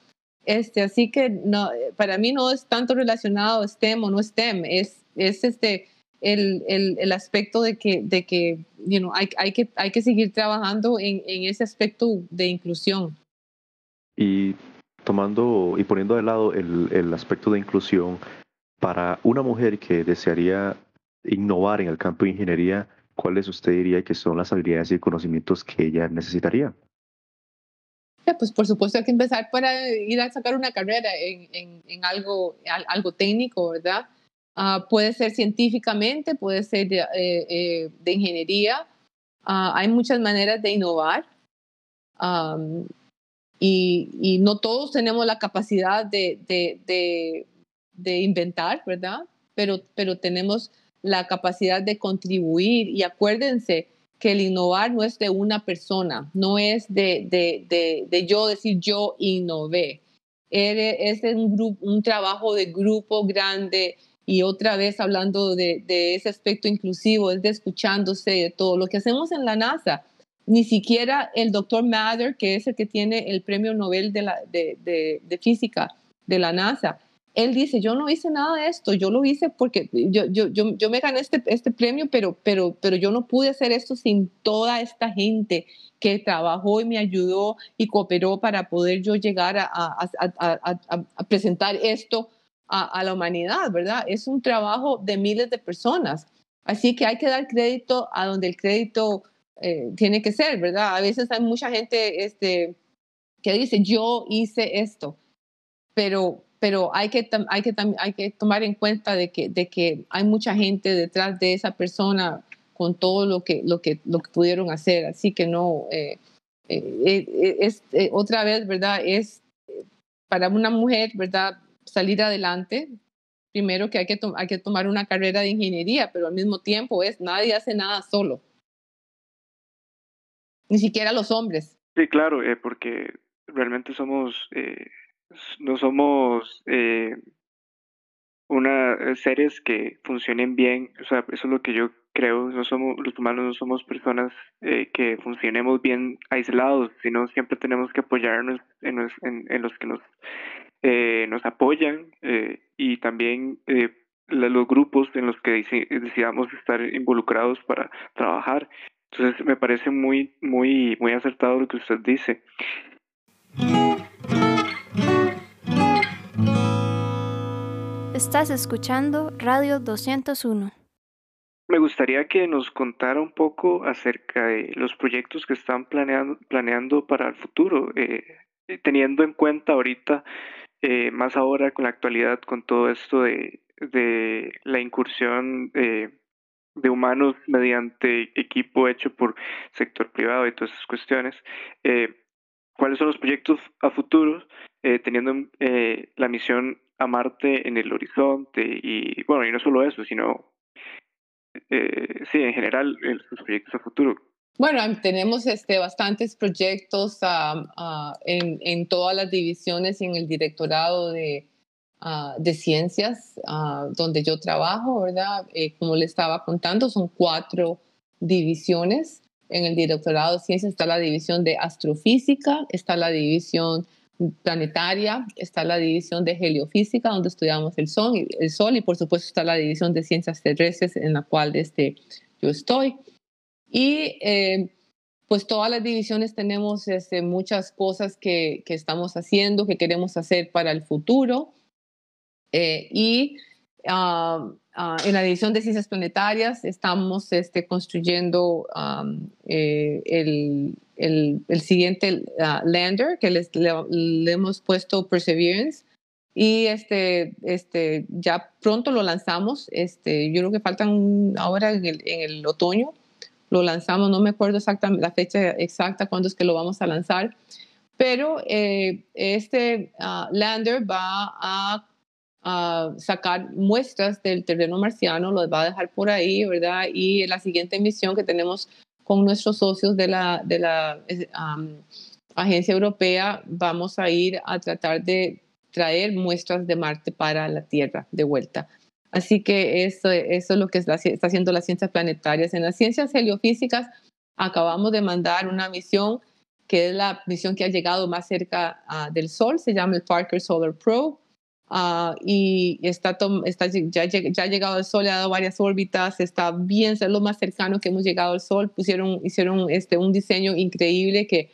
Este, así que no, para mí no es tanto relacionado STEM o no STEM, es, es este, el, el, el aspecto de que, de que you hay, hay, que hay que seguir trabajando en, en ese aspecto de inclusión. Y tomando y poniendo de lado el, el aspecto de inclusión, para una mujer que desearía innovar en el campo de ingeniería, ¿cuáles usted diría que son las habilidades y conocimientos que ella necesitaría? Pues por supuesto hay que empezar para ir a sacar una carrera en, en, algo, algo técnico, ¿verdad? Ah, puede ser científicamente, puede ser de, eh, eh, de ingeniería. Ah, hay muchas maneras de innovar y, y, no todos tenemos la capacidad de, de, de inventar, ¿verdad? Pero, pero tenemos la capacidad de contribuir y acuérdense que el innovar no es de una persona, no es de, de, de, yo decir yo innové, es un, grupo, un trabajo de grupo grande y otra vez hablando de, de, ese aspecto inclusivo, es de escuchándose de todo. Lo que hacemos en la NASA, ni siquiera el doctor Mather, que es el que tiene el premio Nobel de, la, de, de física de la NASA, él dice, yo no hice nada de esto, yo lo hice porque yo, yo, yo, yo me gané este, este premio, pero, pero, pero yo no pude hacer esto sin toda esta gente que trabajó y me ayudó y cooperó para poder yo llegar a, presentar esto a, la humanidad, ¿verdad? Es un trabajo de miles de personas. Así que hay que dar crédito a donde el crédito eh, tiene que ser, ¿verdad? A veces hay mucha gente este, que dice, yo hice esto, pero pero hay que, hay que, hay que tomar en cuenta de que, de que hay mucha gente detrás de esa persona con todo lo que, lo que, lo que pudieron hacer. Así que no, eh, eh, eh, es, otra vez, ¿verdad? Es para una mujer, ¿verdad? Salir adelante. Primero que hay que, hay que tomar una carrera de ingeniería, pero al mismo tiempo es, nadie hace nada solo. Ni siquiera los hombres. Sí, claro, porque realmente somos no somos eh, una eh, seres que funcionen bien, o sea, eso es lo que yo creo, no somos, los humanos no somos personas eh, que funcionemos bien aislados, sino siempre tenemos que apoyarnos en los, que nos, nos apoyan y también los grupos en los que decidamos estar involucrados para trabajar. Entonces me parece muy, muy, muy acertado lo que usted dice. Estás escuchando Radio 201. Me gustaría que nos contara un poco acerca de los proyectos que están planeando, planeando para el futuro, eh, teniendo en cuenta ahorita, eh, más ahora con la actualidad, con todo esto de, de la incursión eh, de humanos mediante equipo hecho por sector privado y todas esas cuestiones. ¿Cuáles son los proyectos a futuro, teniendo la misión a Marte en el horizonte? Y bueno, y no solo eso, sino eh, sí, en general, sus proyectos a futuro. Bueno, tenemos este, bastantes proyectos en, en, todas las divisiones en el directorado de, uh, de ciencias donde yo trabajo, ¿verdad? Eh, como le estaba contando, son cuatro divisiones. En el directorado de ciencias está la división de astrofísica, está la división planetaria, está la división de heliofísica, donde estudiamos el sol, el sol y por supuesto está la división de ciencias terrestres en la cual este, yo estoy. Y eh, pues todas las divisiones tenemos este, muchas cosas que, que, estamos haciendo, que queremos hacer para el futuro. Eh, y ah, ah, en la división de ciencias planetarias estamos este, construyendo eh, el, el, siguiente ah, lander que les, le, hemos puesto Perseverance y este, este, ya pronto lo lanzamos. Este, yo creo que faltan ahora en el, en el otoño. Lo lanzamos, no me acuerdo exactamente la fecha exacta cuándo es que lo vamos a lanzar, pero eh, este ah, lander va a, a, sacar muestras del terreno marciano, los va a dejar por ahí, ¿verdad? Y la siguiente misión que tenemos con nuestros socios de la, de la Agencia Europea vamos a ir a tratar de traer muestras de Marte para la Tierra de vuelta. Así que eso, eso es lo que está haciendo las ciencias planetarias. En las ciencias heliofísicas acabamos de mandar una misión que es la misión que ha llegado más cerca ah, del Sol, se llama el Parker Solar Probe. Ah, y está, está ya, ya, ha llegado al Sol, ha dado varias órbitas, está bien, es lo más cercano que hemos llegado al Sol. Pusieron, hicieron este, un diseño increíble que,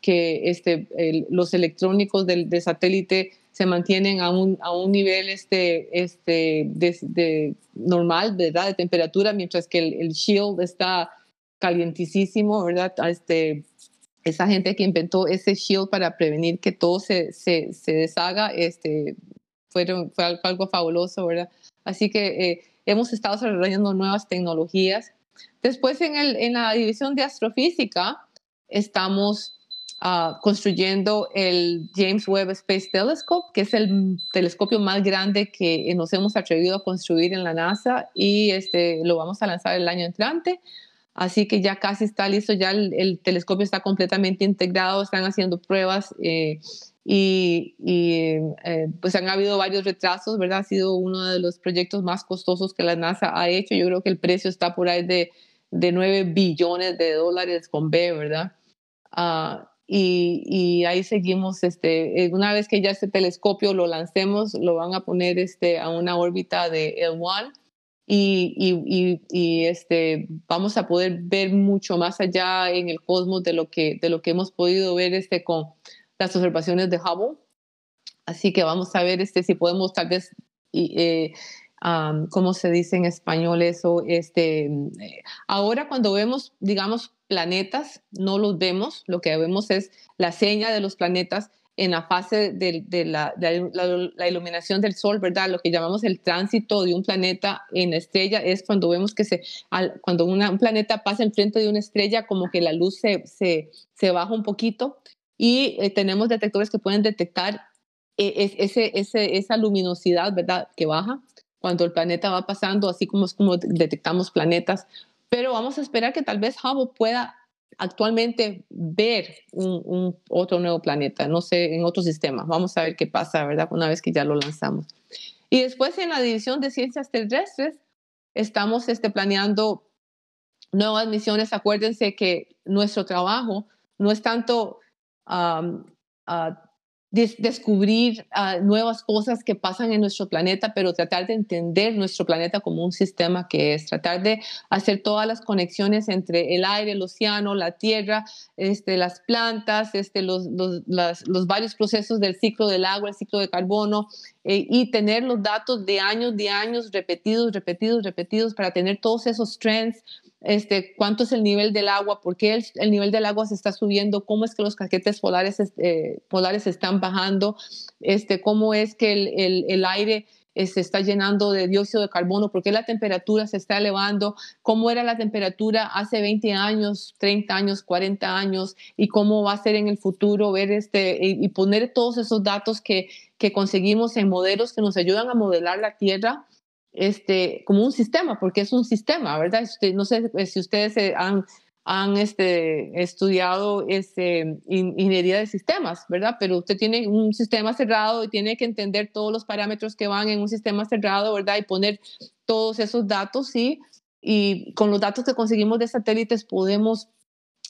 que este, los electrónicos del, satélite se mantienen a un, a un nivel este, este, de, normal, ¿verdad? De temperatura, mientras que el, shield está calientísimo, ¿verdad? Este, esa gente que inventó ese shield para prevenir que todo se, se, se deshaga, este, fue algo fabuloso, ¿verdad? Así que eh, hemos estado desarrollando nuevas tecnologías. Después en, el, en la división de astrofísica estamos ah, construyendo el James Webb Space Telescope, que es el telescopio más grande que nos hemos atrevido a construir en la NASA y este, lo vamos a lanzar el año entrante. Así que ya casi está listo, ya el, telescopio está completamente integrado, están haciendo pruebas eh, y, eh, pues han habido varios retrasos, ¿verdad? Ha sido uno de los proyectos más costosos que la NASA ha hecho. Yo creo que el precio está por ahí de, de 9 billones de dólares con B, ¿verdad? Ah, y, y, ahí seguimos, este, eh, una vez que ya este telescopio lo lancemos, lo van a poner este, a una órbita de L1 y, y, y, este, vamos a poder ver mucho más allá en el cosmos de lo que, de lo que hemos podido ver este, con las observaciones de Hubble. Así que vamos a ver este, si podemos tal vez, eh, ¿cómo se dice en español eso? Este, ahora cuando vemos, digamos, planetas, no los vemos, lo que vemos es la seña de los planetas en la fase de, la, la, iluminación del Sol, ¿verdad? Lo que llamamos el tránsito de un planeta en la estrella es cuando vemos que se, cuando un planeta pasa enfrente de una estrella, como que la luz se, se, se baja un poquito y eh, tenemos detectores que pueden detectar eh, ese, ese, esa luminosidad, ¿verdad? Que baja cuando el planeta va pasando, así como es como detectamos planetas. Pero vamos a esperar que tal vez Hubble pueda actualmente ver un, otro nuevo planeta, no sé, en otro sistema. Vamos a ver qué pasa, ¿verdad? Una vez que ya lo lanzamos. Y después en la división de ciencias terrestres, estamos este, planeando nuevas misiones. Acuérdense que nuestro trabajo no es tanto descubrir ah, nuevas cosas que pasan en nuestro planeta, pero tratar de entender nuestro planeta como un sistema que es, tratar de hacer todas las conexiones entre el aire, el océano, la tierra, este, las plantas, este, los, los, los varios procesos del ciclo del agua, el ciclo de carbono, eh, y tener los datos de años, de años repetidos, repetidos, repetidos, para tener todos esos trends este, cuánto es el nivel del agua, por qué el, nivel del agua se está subiendo, cómo es que los caquetes polares, eh, polares están bajando, este, cómo es que el, el, aire eh, se está llenando de dióxido de carbono, por qué la temperatura se está elevando, cómo era la temperatura hace 20 años, 30 años, 40 años y cómo va a ser en el futuro, ver este y, poner todos esos datos que, que conseguimos en modelos que nos ayudan a modelar la Tierra este, como un sistema, porque es un sistema, ¿verdad? Este, no sé eh, si ustedes han, han este, estudiado este, ingeniería de sistemas, ¿verdad? Pero usted tiene un sistema cerrado y tiene que entender todos los parámetros que van en un sistema cerrado, ¿verdad? Y poner todos esos datos, ¿sí? Y con los datos que conseguimos de satélites podemos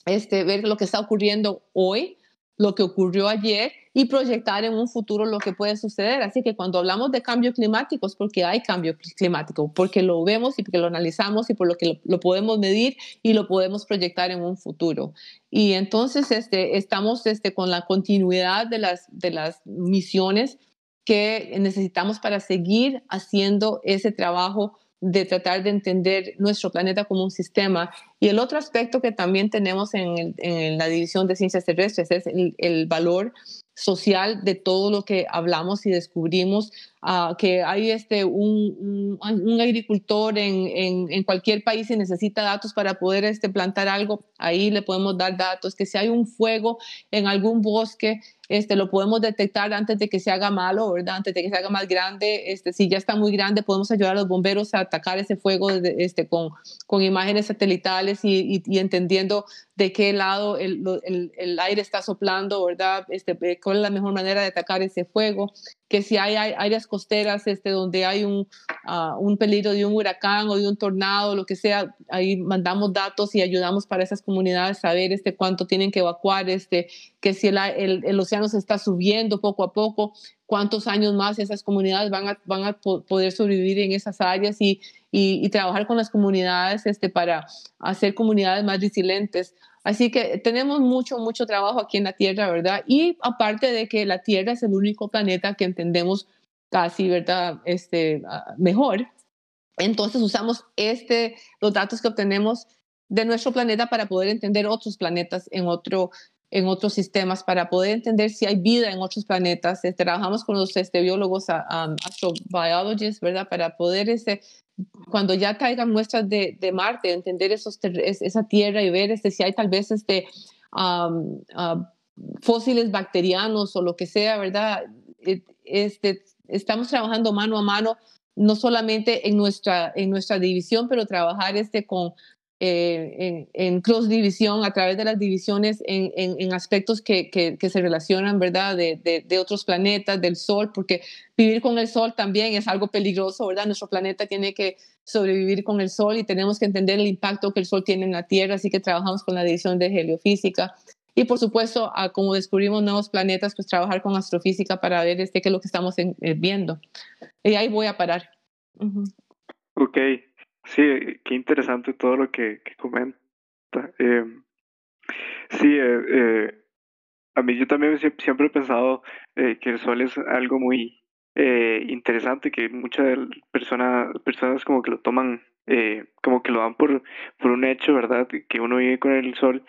este, ver lo que está ocurriendo hoy, lo que ocurrió ayer y proyectar en un futuro lo que puede suceder. Así que cuando hablamos de cambio climático es porque hay cambio climático, porque lo vemos y porque lo analizamos y por lo que lo, podemos medir y lo podemos proyectar en un futuro. Y entonces este, estamos este, con la continuidad de las, de las misiones que necesitamos para seguir haciendo ese trabajo de tratar de entender nuestro planeta como un sistema. Y el otro aspecto que también tenemos en, la división de ciencias terrestres es el, valor social de todo lo que hablamos y descubrimos, uh, que hay este, un, un, agricultor en, en, cualquier país y necesita datos para poder este, plantar algo, ahí le podemos dar datos, que si hay un fuego en algún bosque, este, lo podemos detectar antes de que se haga malo, ¿verdad? Antes de que se haga más grande, este, si ya está muy grande, podemos ayudar a los bomberos a atacar ese fuego este, con, con imágenes satelitales y, y, entendiendo de qué lado el, el, el, aire está soplando, ¿verdad? Este, cuál es la mejor manera de atacar ese fuego que si hay, áreas costeras este, donde hay un, ah, un, peligro de un huracán o de un tornado, lo que sea, ahí mandamos datos y ayudamos para esas comunidades a saber este, cuánto tienen que evacuar, este, que si el, el, océano se está subiendo poco a poco, cuántos años más esas comunidades van a, van a poder sobrevivir en esas áreas y, y, trabajar con las comunidades este, para hacer comunidades más resilientes. Así que tenemos mucho, mucho trabajo aquí en la Tierra, ¿verdad? Y aparte de que la Tierra es el único planeta que entendemos casi, ¿verdad? Este, ah, mejor. Entonces usamos este, los datos que obtenemos de nuestro planeta para poder entender otros planetas en otro en otros sistemas para poder entender si hay vida en otros planetas. Este, trabajamos con los este, biólogos um, astrobiologists, ¿verdad? Para poder, este, cuando ya caigan muestras de, de Marte, entender esos esa Tierra y ver este, si hay tal vez este, um, fósiles bacterianos o lo que sea, ¿verdad? Este, estamos trabajando mano a mano no solamente en nuestra, en nuestra división, pero trabajar este con eh, en, cross división, a través de las divisiones en, en, aspectos que, que, se relacionan, ¿verdad? De, de, otros planetas, del Sol, porque vivir con el Sol también es algo peligroso, ¿verdad? Nuestro planeta tiene que sobrevivir con el Sol y tenemos que entender el impacto que el Sol tiene en la Tierra, así que trabajamos con la división de heliofísica. Y por supuesto, como descubrimos nuevos planetas, pues trabajar con astrofísica para ver este, qué es lo que estamos eh, viendo. Y ahí voy a parar. Ok, Sí, qué interesante todo lo que, que comenta. Eh, sí, eh, eh, a mí yo también siempre he pensado eh, que el sol es algo muy eh, interesante, que muchas personas, personas como que lo toman, como que lo dan por, por un hecho, ¿verdad? Que uno vive con el sol,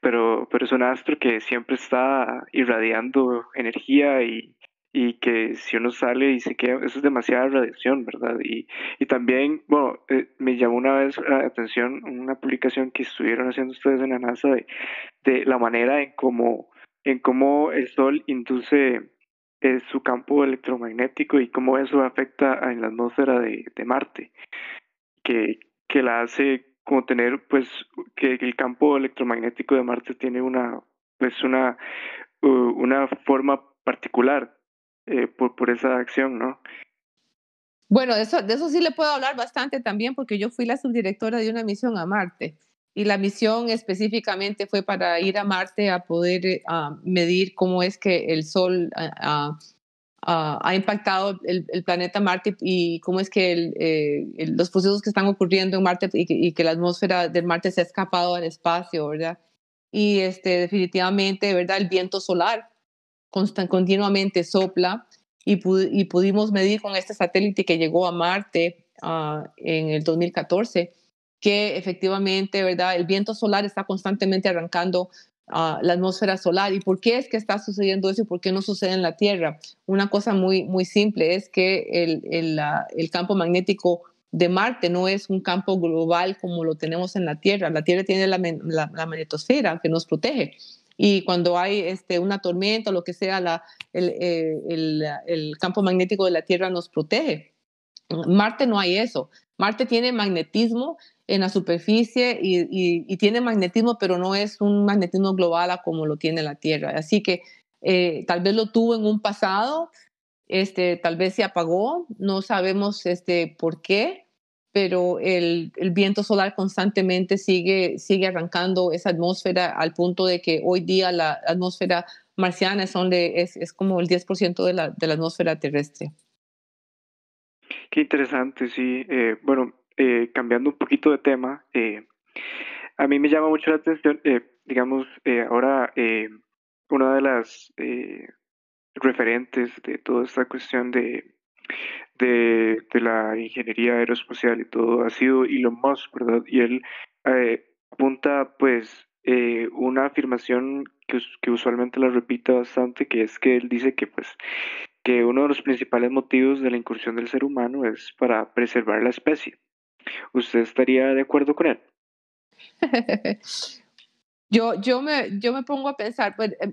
pero, pero es un astro que siempre está irradiando energía y, y que si uno sale y se queda, eso es demasiada radiación, ¿verdad? Y, y también, bueno, eh, me llamó una vez la atención una publicación que estuvieron haciendo ustedes en la NASA de, de la manera en cómo, en cómo el Sol induce eh, su campo electromagnético y cómo eso afecta en la atmósfera de, de Marte, que, que la hace como tener, pues, que el campo electromagnético de Marte tiene una, pues, una, una forma particular eh, por, por esa acción, ¿no? Bueno, de eso, de sí le puedo hablar bastante también porque yo fui la subdirectora de una misión a Marte. y la misión específicamente fue para ir a Marte a poder eh, medir cómo es que el Sol ha impactado el, planeta Marte y cómo es que eh, los procesos que están ocurriendo en Marte y que, la atmósfera del Marte se ha escapado al espacio, ¿verdad? Y este, definitivamente, ¿verdad? El viento solar continuamente sopla y, pudimos medir con este satélite que llegó a Marte ah, en el 2014 que efectivamente, ¿verdad? El viento solar está constantemente arrancando uh, la atmósfera solar. ¿Y por qué es que está sucediendo eso y por qué no sucede en la Tierra? Una cosa muy, muy simple es que el, campo magnético de Marte no es un campo global como lo tenemos en la Tierra. La Tierra tiene la, magnetosfera que nos protege. Y cuando hay este, una tormenta o lo que sea, la, el, eh, el, el, campo magnético de la Tierra nos protege. Marte no hay eso. Marte tiene magnetismo en la superficie y, tiene magnetismo, pero no es un magnetismo global como lo tiene la Tierra. Así que eh, tal vez lo tuvo en un pasado, este, tal vez se apagó, no sabemos este, por qué, pero el, viento solar constantemente sigue, sigue arrancando esa atmósfera al punto de que hoy día la atmósfera marciana es, es, es como el 10% de la, de la atmósfera terrestre. Qué interesante, sí. Eh, bueno, eh, cambiando un poquito de tema, eh, a mí me llama mucho la atención, digamos, ahora una de las referentes de toda esta cuestión de, de, la ingeniería aeroespacial y todo ha sido Elon Musk, ¿verdad? Y él apunta, pues, una afirmación que, que usualmente la repite bastante, que es que él dice que, pues, que uno de los principales motivos de la incursión del ser humano es para preservar la especie. ¿Usted estaría de acuerdo con él? (laughs) yo, yo, me, yo me pongo a pensar, pues, em,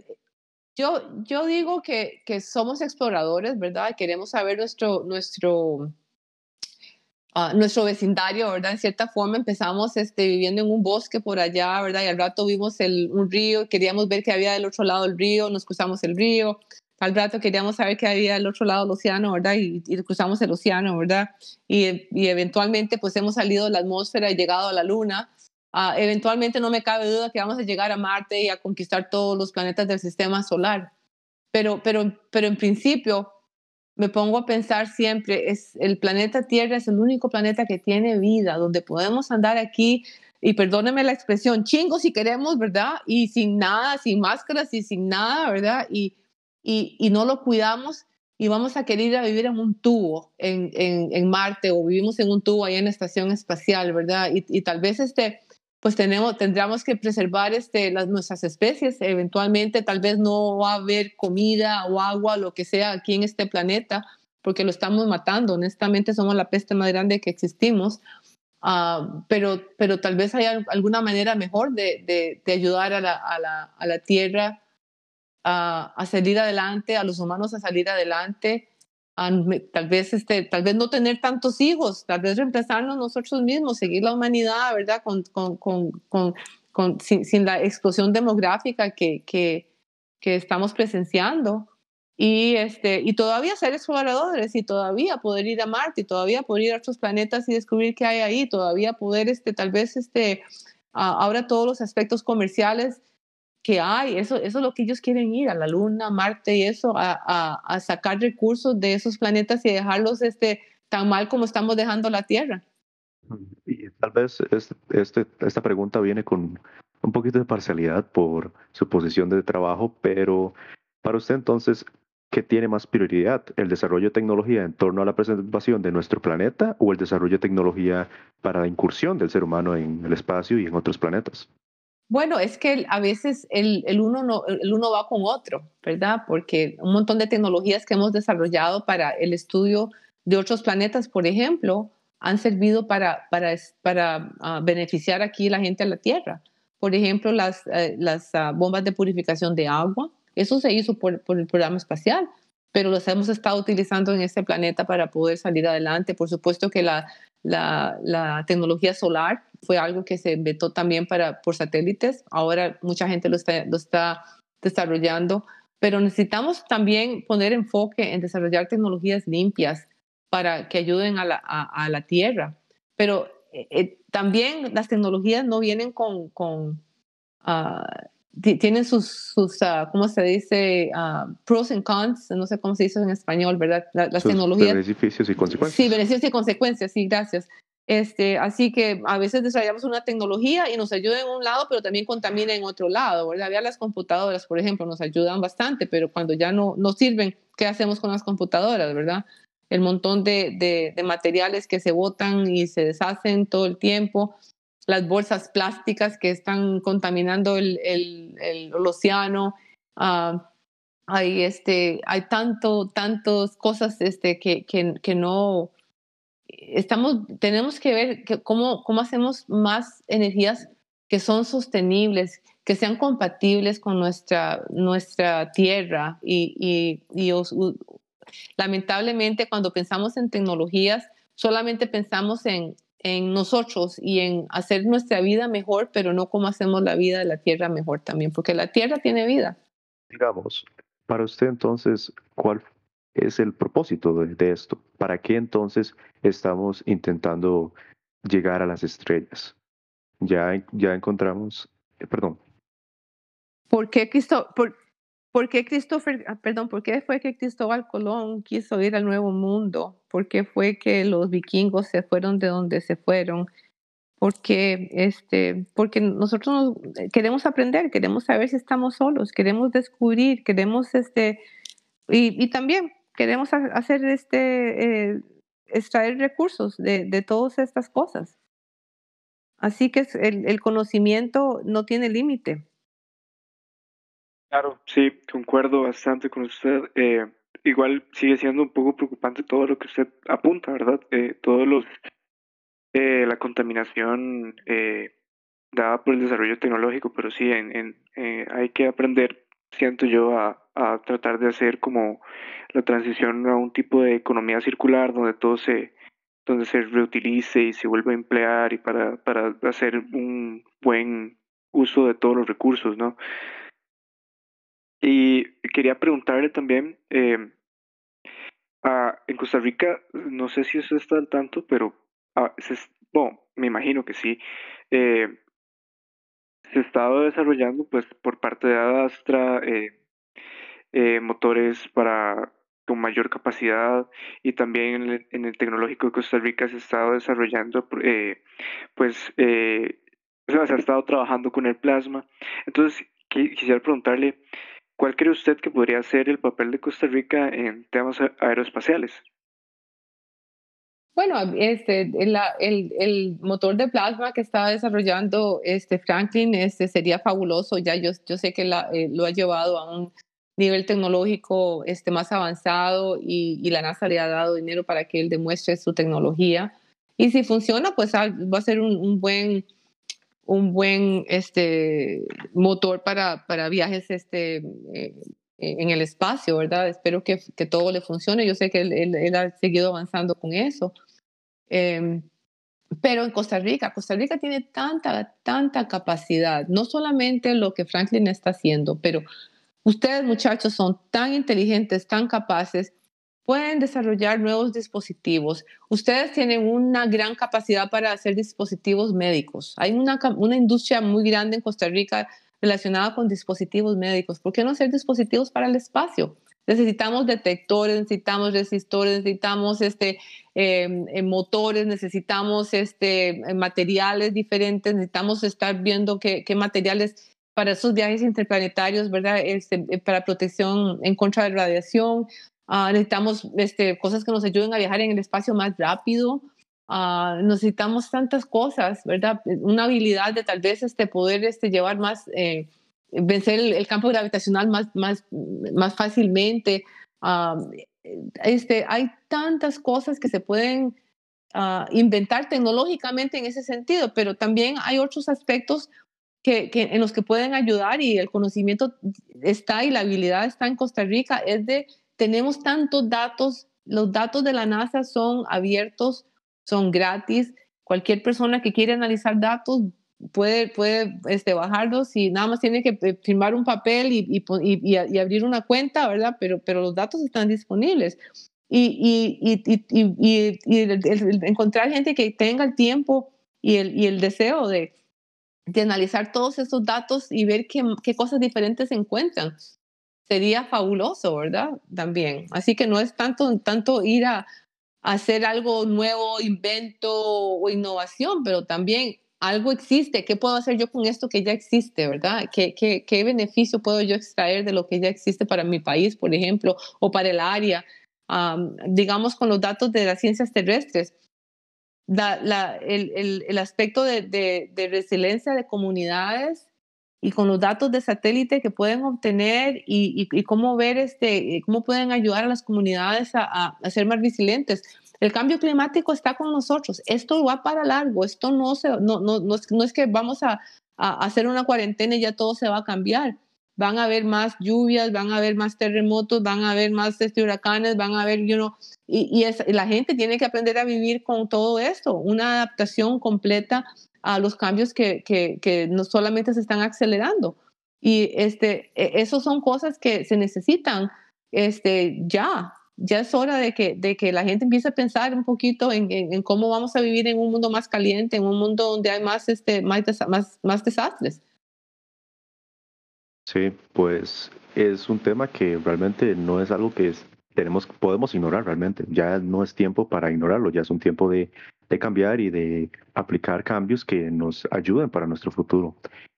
yo, yo digo que, que somos exploradores, ¿verdad? Queremos saber nuestro, nuestro, uh, nuestro vecindario, ¿verdad? En cierta forma empezamos este, viviendo en un bosque por allá, ¿verdad? Y al rato vimos el, un río, queríamos ver qué había del otro lado del río, nos cruzamos el río, al rato queríamos saber qué había al otro lado del océano, ¿verdad? Y, cruzamos el océano, ¿verdad? Y, y, eventualmente pues hemos salido de la atmósfera y llegado a la luna. Uh, eventualmente no me cabe duda que vamos a llegar a Marte y a conquistar todos los planetas del sistema solar. Pero, pero, pero en principio me pongo a pensar siempre, es, el planeta Tierra es el único planeta que tiene vida, donde podemos andar aquí y perdóneme la expresión, chingos si queremos, ¿verdad? Y sin nada, sin máscaras y sin nada, ¿verdad? Y, y, no lo cuidamos y vamos a querer ir a vivir en un tubo en, en, Marte o vivimos en un tubo ahí en la estación espacial, ¿verdad? Y, tal vez este, pues tenemos, tendríamos que preservar este, las, nuestras especies. Eventualmente tal vez no va a haber comida o agua, lo que sea aquí en este planeta, porque lo estamos matando. Honestamente somos la peste más grande que existimos. Uh, pero, pero tal vez haya alguna manera mejor de, de, de ayudar a la, a, la, a la Tierra a, salir adelante, a los humanos a salir adelante, tal vez este, tal vez no tener tantos hijos, tal vez reemplazarnos nosotros mismos, seguir la humanidad, ¿verdad? Con, con, con, con sin, sin, la explosión demográfica que, que, que, estamos presenciando. Y, este, y todavía ser exploradores y todavía poder ir a Marte y todavía poder ir a otros planetas y descubrir qué hay ahí, todavía poder este, tal vez este, ahora todos los aspectos comerciales que hay, eso, eso es lo que ellos quieren ir, a la Luna, Marte y eso, a, a, sacar recursos de esos planetas y dejarlos este, tan mal como estamos dejando la Tierra. Y tal vez este, esta pregunta viene con un poquito de parcialidad por su posición de trabajo, pero para usted entonces, ¿qué tiene más prioridad? ¿El desarrollo de tecnología en torno a la preservación de nuestro planeta o el desarrollo de tecnología para la incursión del ser humano en el espacio y en otros planetas? Bueno, es que a veces el, uno no, el uno va con otro, ¿verdad? Porque un montón de tecnologías que hemos desarrollado para el estudio de otros planetas, por ejemplo, han servido para, para, para ah, beneficiar aquí la gente a la Tierra. Por ejemplo, las, eh, las ah, bombas de purificación de agua, eso se hizo por, por el programa espacial, pero los hemos estado utilizando en este planeta para poder salir adelante. Por supuesto que la, la, la, tecnología solar fue algo que se vetó también para, por satélites. Ahora mucha gente lo está, lo está desarrollando, pero necesitamos también poner enfoque en desarrollar tecnologías limpias para que ayuden a la, a, la Tierra. Pero eh, eh, también las tecnologías no vienen con, con ah, tienen sus, sus uh, ¿cómo se dice? Uh, pros and cons, no sé cómo se dice en español, ¿verdad? las tecnologías. Beneficios y consecuencias. Sí, beneficios y consecuencias, sí, gracias. Este, así que a veces desarrollamos una tecnología y nos ayuda en un lado, pero también contamina en otro lado, ¿verdad? Ya las computadoras, por ejemplo, nos ayudan bastante, pero cuando ya no, no sirven, ¿qué hacemos con las computadoras, verdad? El montón de, de, de materiales que se botan y se deshacen todo el tiempo las bolsas plásticas que están contaminando el, océano. Ah, hay, este, hay tanto, tantas cosas este, que, que, no estamos, tenemos que ver que cómo, cómo hacemos más energías que son sostenibles, que sean compatibles con nuestra, nuestra tierra. Y, y, y lamentablemente cuando pensamos en tecnologías, solamente pensamos en, en nosotros y en hacer nuestra vida mejor, pero no como hacemos la vida de la tierra mejor también, porque la tierra tiene vida. Digamos, para usted entonces, ¿cuál es el propósito de, esto? ¿Para qué entonces estamos intentando llegar a las estrellas? Ya, ya encontramos, eh, perdón. ¿Por qué, Cristo, por, ¿Por qué Christopher, ah, perdón, por qué fue que Cristóbal Colón quiso ir al Nuevo Mundo? ¿Por qué fue que los vikingos se fueron de donde se fueron? Porque, este, porque nosotros eh, queremos aprender, queremos saber si estamos solos, queremos descubrir, queremos, este, y, también queremos hacer, este, eh, extraer recursos de, de, todas estas cosas. Así que el, el conocimiento no tiene límite. Claro, sí, concuerdo bastante con usted. Eh, igual sigue siendo un poco preocupante todo lo que usted apunta, ¿verdad? Eh, todos los eh, la contaminación eh, dada por el desarrollo tecnológico, pero sí, en, en eh, hay que aprender, siento yo, a, a tratar de hacer como la transición a un tipo de economía circular donde todo se donde se reutilice y se vuelva a emplear y para, para hacer un buen uso de todos los recursos, ¿no? Y quería preguntarle también, eh, en Costa Rica, no sé si usted está al tanto, pero ah, bueno, me imagino que sí, eh, se estado desarrollando pues por parte de Adastra eh, eh, motores para con mayor capacidad y también en el, en el, tecnológico de Costa Rica se ha estado desarrollando eh, pues eh, se ha estado trabajando con el plasma. Entonces quisiera preguntarle ¿Cuál cree usted que podría ser el papel de Costa Rica en temas aeroespaciales? Bueno, este, el, el, el, motor de plasma que está desarrollando este Franklin este, sería fabuloso. Ya yo, yo sé que la, eh, lo ha llevado a un nivel tecnológico este, más avanzado y, y, la NASA le ha dado dinero para que él demuestre su tecnología. Y si funciona, pues ah, va a ser un, un buen un buen este, motor para, para viajes este, eh, en el espacio, ¿verdad? Espero que, que, todo le funcione. Yo sé que él, él, ha seguido avanzando con eso. Eh, pero en Costa Rica, Costa Rica tiene tanta, tanta capacidad, no solamente lo que Franklin está haciendo, pero ustedes muchachos son tan inteligentes, tan capaces pueden desarrollar nuevos dispositivos. Ustedes tienen una gran capacidad para hacer dispositivos médicos. Hay una, una industria muy grande en Costa Rica relacionada con dispositivos médicos. ¿Por qué no hacer dispositivos para el espacio? Necesitamos detectores, necesitamos resistores, necesitamos este, em, em, motores, necesitamos este, materiales diferentes, necesitamos estar viendo qué, qué materiales para esos viajes interplanetarios, ¿verdad? Este, para protección en contra de radiación. Uh, necesitamos este, cosas que nos ayuden a viajar en el espacio más rápido. Uh, necesitamos tantas cosas, ¿verdad? Una habilidad de tal vez este, poder este, llevar más, eh, vencer el, el, campo gravitacional más, más, más fácilmente. Uh, este, hay tantas cosas que se pueden inventar tecnológicamente en ese sentido, pero también hay otros aspectos que, que, en los que pueden ayudar y el conocimiento está y la habilidad está en Costa Rica, es de tenemos tantos datos, los datos de la NASA son abiertos, son gratis, cualquier persona que quiere analizar datos puede, puede este, bajarlos y nada más tiene que eh, firmar un papel y, y, y, abrir una cuenta, ¿verdad? Pero, pero los datos están disponibles. Y, y encontrar gente que tenga el tiempo y el, y el deseo de, de analizar todos esos datos y ver qué, qué cosas diferentes se encuentran. Sería fabuloso, ¿verdad? También. Así que no es tanto, tanto ir a, hacer algo nuevo, invento o innovación, pero también algo existe, ¿qué puedo hacer yo con esto que ya existe, verdad? ¿Qué, qué, beneficio puedo yo extraer de lo que ya existe para mi país, por ejemplo, o para el área? digamos, con los datos de las ciencias terrestres. el, el, el, aspecto de, de, resiliencia de comunidades y con los datos de satélite que pueden obtener y, y, y cómo ver este, cómo pueden ayudar a las comunidades a, a, a ser más resilientes el cambio climático está con nosotros. Esto va para largo. Esto no, se, no, no, no, es, no es que vamos a, a, hacer una cuarentena y ya todo se va a cambiar. Van a haber más lluvias, van a haber más terremotos, van a haber más este, huracanes, van a haber, you know, y, y, es, y la gente tiene que aprender a vivir con todo esto, una adaptación completa a los cambios que, que, que no solamente se están acelerando. Y este, e, esos son cosas que se necesitan este, ya, ya es hora de que, de que la gente empiece a pensar un poquito en, en, en, cómo vamos a vivir en un mundo más caliente, en un mundo donde hay más, este, más, más, más desastres. Sí, pues es un tema que realmente no es algo que es, tenemos, podemos ignorar realmente. Ya no es tiempo para ignorarlo, ya es un tiempo de, de cambiar y de aplicar cambios que nos ayuden para nuestro futuro.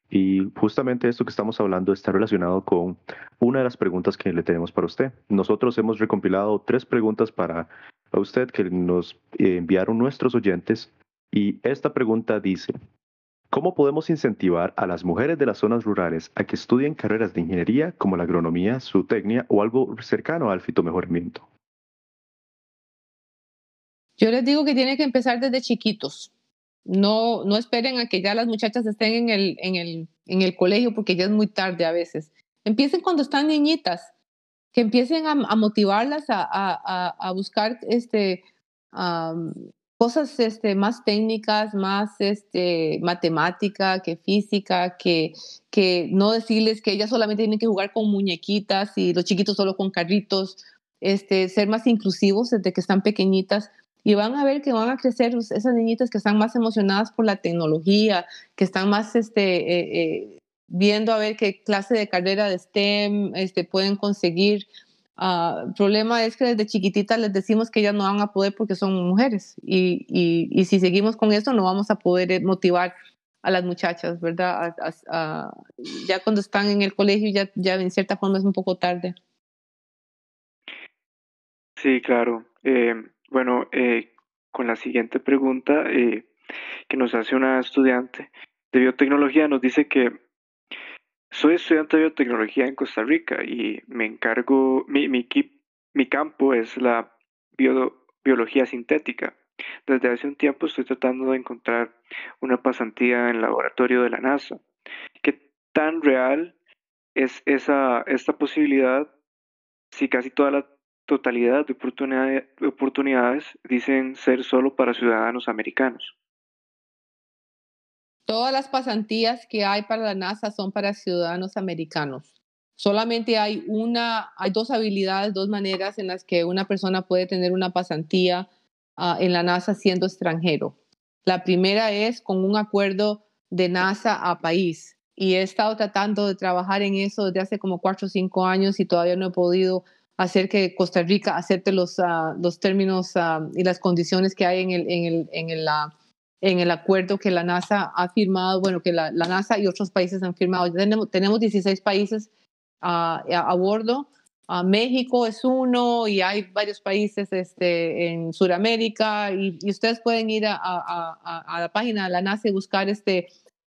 Y justamente esto que estamos hablando está relacionado con una de las preguntas que le tenemos para usted. Nosotros hemos recompilado tres preguntas para usted que nos enviaron nuestros oyentes y esta pregunta dice, ¿cómo podemos incentivar a las mujeres de las zonas rurales a que estudien carreras de ingeniería como la agronomía, zootecnia o algo cercano al fitomejoramiento? Yo les digo que tienen que empezar desde chiquitos no, no esperen a que ya las muchachas estén en el, en, el, en el colegio porque ya es muy tarde a veces. Empiecen cuando están niñitas, que empiecen a, a motivarlas a, a, a, buscar este, um, cosas este, más técnicas, más este, matemática que física, que, que no decirles que ellas solamente tienen que jugar con muñequitas y los chiquitos solo con carritos, este, ser más inclusivos desde que están pequeñitas y van a ver que van a crecer esas niñitas que están más emocionadas por la tecnología, que están más este, eh, eh, viendo a ver qué clase de carrera de STEM este, pueden conseguir. El problema es que desde chiquititas les decimos que ellas no van a poder porque son mujeres y, y, y si seguimos con esto no vamos a poder eh, motivar a las muchachas, ¿verdad? A, a, a, ya cuando están en el colegio ya, ya en cierta forma es un poco tarde. Sí, claro. Eh, bueno, eh, con la siguiente pregunta eh, que nos hace una estudiante de biotecnología, nos dice que soy estudiante de biotecnología en Costa Rica y me encargo, mi, mi, mi campo es la bio, biología sintética. Desde hace un tiempo estoy tratando de encontrar una pasantía en el laboratorio de la NASA. ¿Qué tan real es esa, esta posibilidad si casi todas las totalidad de, oportunidades, de oportunidades dicen ser solo para ciudadanos americanos. Todas las pasantías que hay para la NASA son para ciudadanos americanos. Solamente hay una, hay dos habilidades, dos maneras en las que una persona puede tener una pasantía uh, en la NASA siendo extranjero. La primera es con un acuerdo de NASA a país. Y he estado tratando de trabajar en eso desde hace como cuatro o cinco años y todavía no he podido hacer que Costa Rica acepte los, uh, los términos uh, y las condiciones que hay en el, en, el, en, el, uh, en el acuerdo que la NASA ha firmado, bueno, que la, la NASA y otros países han firmado. Tenemos, tenemos 16 países a, a, bordo. México es uno y hay varios países este, en Sudamérica y, y, ustedes pueden ir a, a, la página de la NASA y buscar este,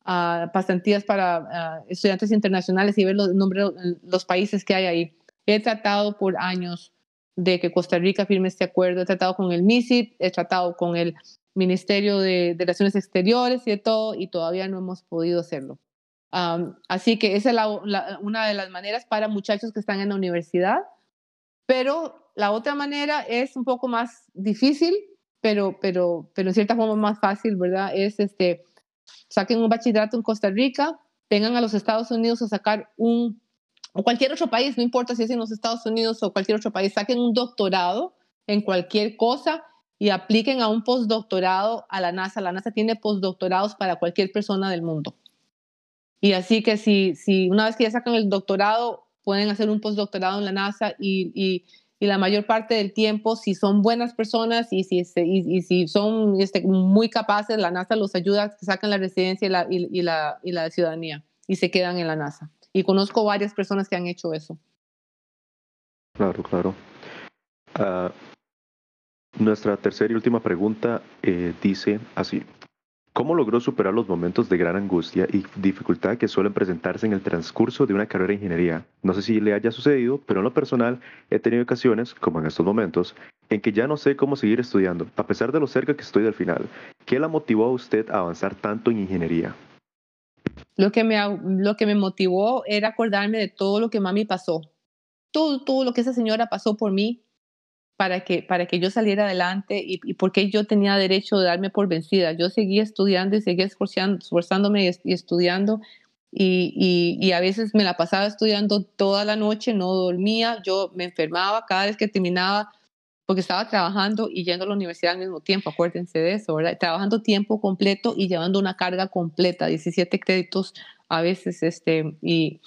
pasantías para estudiantes internacionales y ver los, nombres, los países que hay ahí. He tratado por años de que Costa Rica firme este acuerdo, he tratado con el MISIP, he tratado con el Ministerio de, de Relaciones Exteriores y de todo, y todavía no hemos podido hacerlo. Um, así que esa es la, la, una de las maneras para muchachos que están en la universidad, pero la otra manera es un poco más difícil, pero, pero, pero en cierta forma más fácil, ¿verdad? Es este, saquen un bachillerato en Costa Rica, vengan a los Estados Unidos a sacar un o cualquier otro país, no importa si es en los Estados Unidos o cualquier otro país, saquen un doctorado en cualquier cosa y apliquen a un postdoctorado a la NASA. La NASA tiene postdoctorados para cualquier persona del mundo. Y así que si, si una vez que ya sacan el doctorado, pueden hacer un postdoctorado en la NASA y, y, la mayor parte del tiempo, si son buenas personas y si, y, si son este, muy capaces, la NASA los ayuda a que saquen la residencia y la, y, la, y la ciudadanía y se quedan en la NASA. Y conozco varias personas que han hecho eso. Claro, claro. Uh, nuestra tercera y última pregunta eh, dice así. ¿Cómo logró superar los momentos de gran angustia y dificultad que suelen presentarse en el transcurso de una carrera de ingeniería? No sé si le haya sucedido, pero en lo personal he tenido ocasiones, como en estos momentos, en que ya no sé cómo seguir estudiando, a pesar de lo cerca que estoy del final. ¿Qué la motivó a usted a avanzar tanto en ingeniería? Lo que me, lo que me motivó era acordarme de todo lo que mami pasó. Todo, todo lo que esa señora pasó por mí, para que, para que yo saliera adelante y, porque yo tenía derecho de darme por vencida. Yo seguía estudiando y seguía esforzándome y, estudiando y, y, a veces me la pasaba estudiando toda la noche, no dormía, yo me enfermaba cada vez que terminaba porque estaba trabajando y yendo a la universidad al mismo tiempo, acuérdense de eso, ¿verdad? Trabajando tiempo completo y llevando una carga completa, 17 créditos a veces, este, y,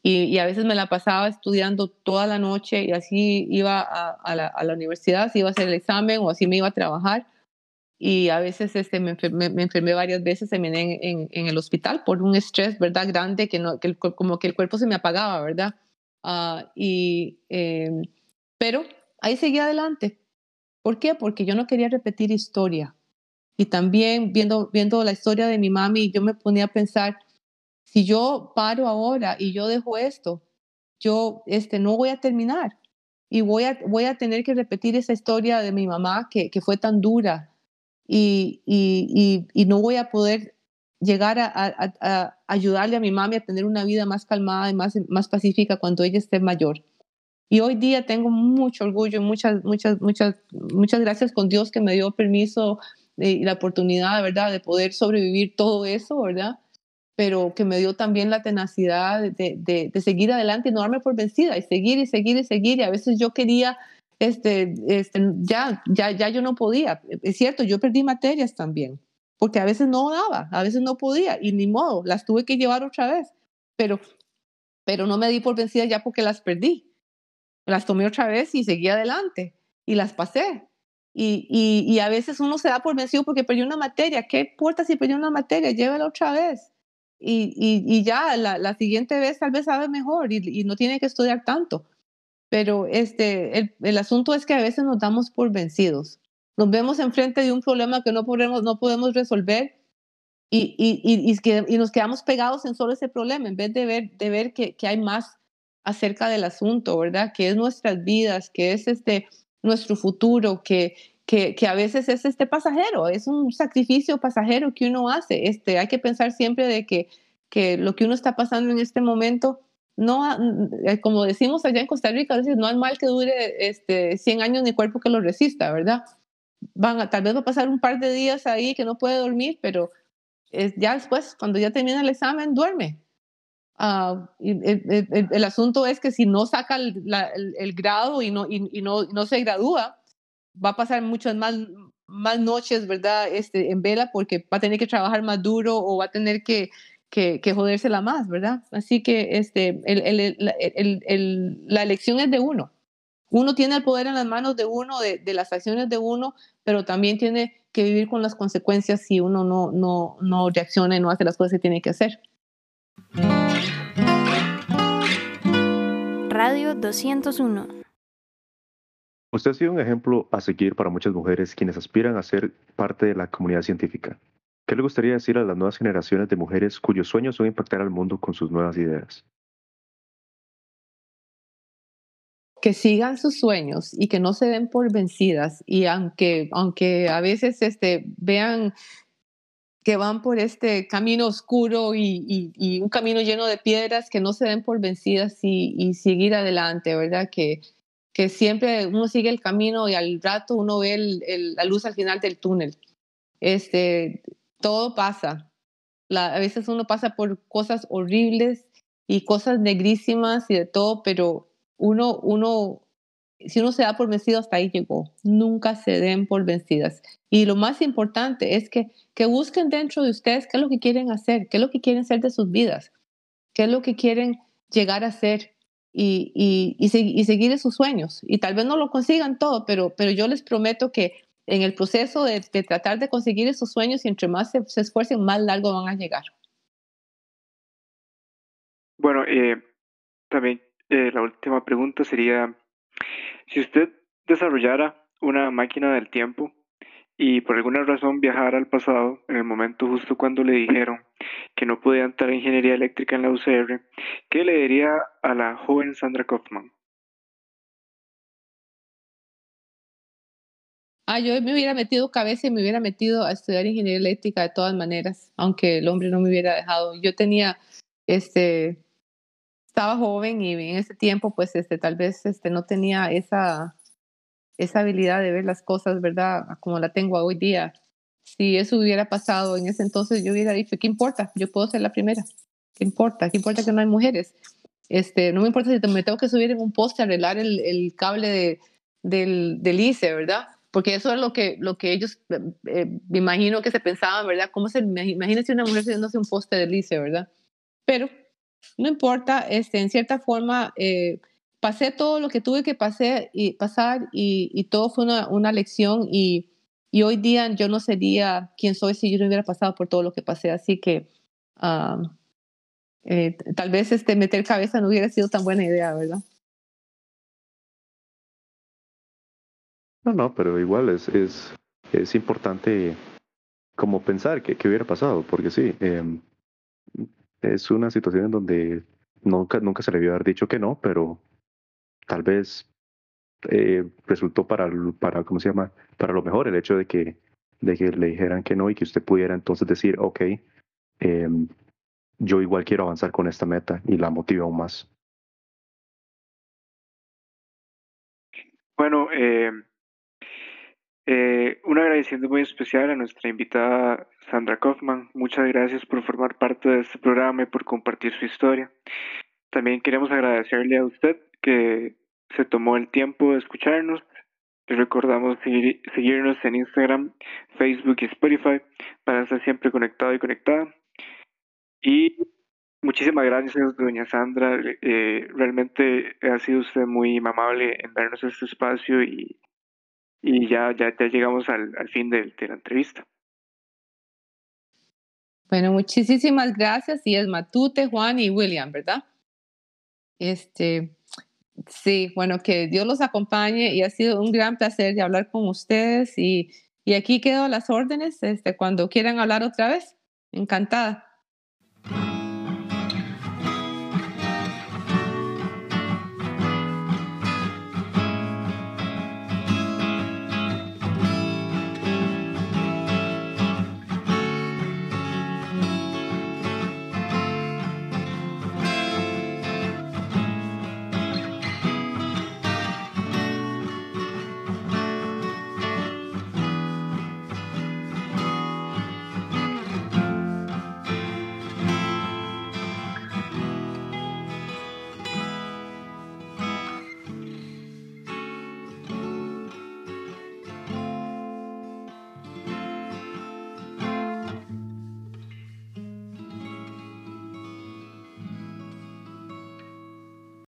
y, a veces me la pasaba estudiando toda la noche y así iba a, la, a, la, universidad, así iba a hacer el examen o así me iba a trabajar. Y a veces este, me, enfermé, me enfermé varias veces también en, en, el hospital por un estrés, ¿verdad? Grande, que, no, que como que el cuerpo se me apagaba, ¿verdad? Uh, y, eh, pero ahí seguía adelante. ¿Por qué? Porque yo no quería repetir historia. Y también viendo, viendo la historia de mi mami, yo me ponía a pensar, si yo paro ahora y yo dejo esto, yo este, no voy a terminar y voy a, voy a tener que repetir esa historia de mi mamá que, que fue tan dura y, y, y, no voy a poder llegar a, a, ayudarle a mi mami a tener una vida más calmada y más, más pacífica cuando ella esté mayor. Y hoy día tengo mucho orgullo, muchas, muchas, muchas, muchas gracias con Dios que me dio permiso y la oportunidad, ¿verdad?, de poder sobrevivir todo eso, ¿verdad? pero que me dio también la tenacidad de, de, seguir adelante y no darme por vencida y seguir y seguir y seguir. Y a veces yo quería, este, este, ya, ya, ya yo no podía. Es cierto, yo perdí materias también, porque a veces no daba, a veces no podía y ni modo, las tuve que llevar otra vez, pero, pero no me di por vencida ya porque las perdí. Las tomé otra vez y seguí adelante y las pasé. Y, y, y, a veces uno se da por vencido porque perdió una materia. ¿Qué importa si perdió una materia? Llévala otra vez y, y, ya la, la, siguiente vez tal vez sabe mejor y, no tiene que estudiar tanto. Pero este, el, el, asunto es que a veces nos damos por vencidos. Nos vemos enfrente de un problema que no podemos, no podemos resolver y, nos quedamos pegados en solo ese problema en vez de ver, de ver que, que hay más acerca del asunto, ¿verdad? Que es nuestras vidas, que es este, nuestro futuro, que, que, a veces es este pasajero, es un sacrificio pasajero que uno hace. Este, hay que pensar siempre de que, que lo que uno está pasando en este momento, no, eh, como decimos allá en Costa Rica, no es mal que dure este, 100 años ni cuerpo que lo resista, ¿verdad? Van a, tal vez va a pasar un par de días ahí que no puede dormir, pero es, ya después, cuando ya termina el examen, duerme. Uh, el, el, asunto es que si no saca el, el grado y no, y, y no, no se gradúa, va a pasar muchas más, más noches, ¿verdad? Este, en vela porque va a tener que trabajar más duro o va a tener que, que, que jodérsela más, ¿verdad? Así que este, la elección es de uno. Uno tiene el poder en las manos de uno, de, de, las acciones de uno, pero también tiene que vivir con las consecuencias si uno no, no, no reacciona y no hace las cosas que tiene que hacer. Radio 201 Usted ha sido un ejemplo a seguir para muchas mujeres quienes aspiran a ser parte de la comunidad científica. ¿Qué le gustaría decir a las nuevas generaciones de mujeres cuyos sueños son impactar al mundo con sus nuevas ideas? Que sigan sus sueños y que no se den por vencidas y aunque, aunque a veces este, vean que van por este camino oscuro y, y, un camino lleno de piedras, que no se den por vencidas y, y seguir adelante, ¿verdad? Que, que siempre uno sigue el camino y al rato uno ve el, la luz al final del túnel. Este, todo pasa. a veces uno pasa por cosas horribles y cosas negrísimas y de todo, pero uno, uno si uno se da por vencido, hasta ahí llegó. Nunca se den por vencidas. Y lo más importante es que, que busquen dentro de ustedes qué es lo que quieren hacer, qué es lo que quieren hacer de sus vidas, qué es lo que quieren llegar a ser y, y, y, seguir sus sueños. Y tal vez no lo consigan todo, pero, pero yo les prometo que en el proceso de, tratar de conseguir esos sueños y entre más se, se, esfuercen, más largo van a llegar. Bueno, eh, también eh, la última pregunta sería, si usted desarrollara una máquina del tiempo y por alguna razón viajara al pasado, en el momento justo cuando le dijeron que no podía entrar a ingeniería eléctrica en la UCR, ¿qué le diría a la joven Sandra Kaufman? Ah, yo me hubiera metido cabeza y me hubiera metido a estudiar ingeniería eléctrica de todas maneras, aunque el hombre no me hubiera dejado. Yo tenía, este, estaba joven y en ese tiempo, pues, este, tal vez, este, no tenía esa, esa habilidad de ver las cosas, ¿verdad? Como la tengo hoy día. Si eso hubiera pasado en ese entonces, yo hubiera dicho, ¿qué importa? Yo puedo ser la primera. ¿Qué importa? ¿Qué importa que no hay mujeres? Este, no me importa si me tengo que subir en un poste a arreglar el, cable de, del, del ICE, ¿verdad? porque eso es lo que, lo que ellos, eh, eh, me imagino que se pensaban, ¿verdad? ¿Cómo se, imagínese una mujer subiéndose un poste de lice, ¿verdad? Pero no importa, este, en cierta forma, eh, pasé todo lo que tuve que pasé y, pasar y, todo fue una, una lección y, y, hoy día yo no sería quien soy si yo no hubiera pasado por todo lo que pasé, así que uh, tal vez este, meter cabeza no hubiera sido tan buena idea, ¿verdad? No, no, pero igual es, es, es importante como pensar que, hubiera pasado, porque sí, em, es una situación en donde nunca, nunca se le debió haber dicho que no, pero tal vez eh, resultó para, para, ¿cómo se llama? Para lo mejor el hecho de que, de que le dijeran que no y que usted pudiera entonces decir, ok, em, yo igual quiero avanzar con esta meta y la motiva aún más. Bueno, eh, eh, un agradecimiento muy especial a nuestra invitada Sandra Kaufman. Muchas gracias por formar parte de este programa y por compartir su historia. También queremos agradecerle a usted que se tomó el tiempo de escucharnos. Les recordamos seguirnos en Instagram, Facebook y Spotify para estar siempre conectado y conectada. Y muchísimas gracias, doña Sandra. Eh, realmente ha sido usted muy amable en darnos este espacio y ya, llegamos al, fin de, la entrevista. Bueno, muchísimas gracias. Y es Matute, Juan y William, ¿verdad? Este, sí, bueno, que Dios los acompañe y ha sido un gran placer de hablar con ustedes y, y aquí quedo las órdenes este, cuando quieran hablar otra vez. Encantada.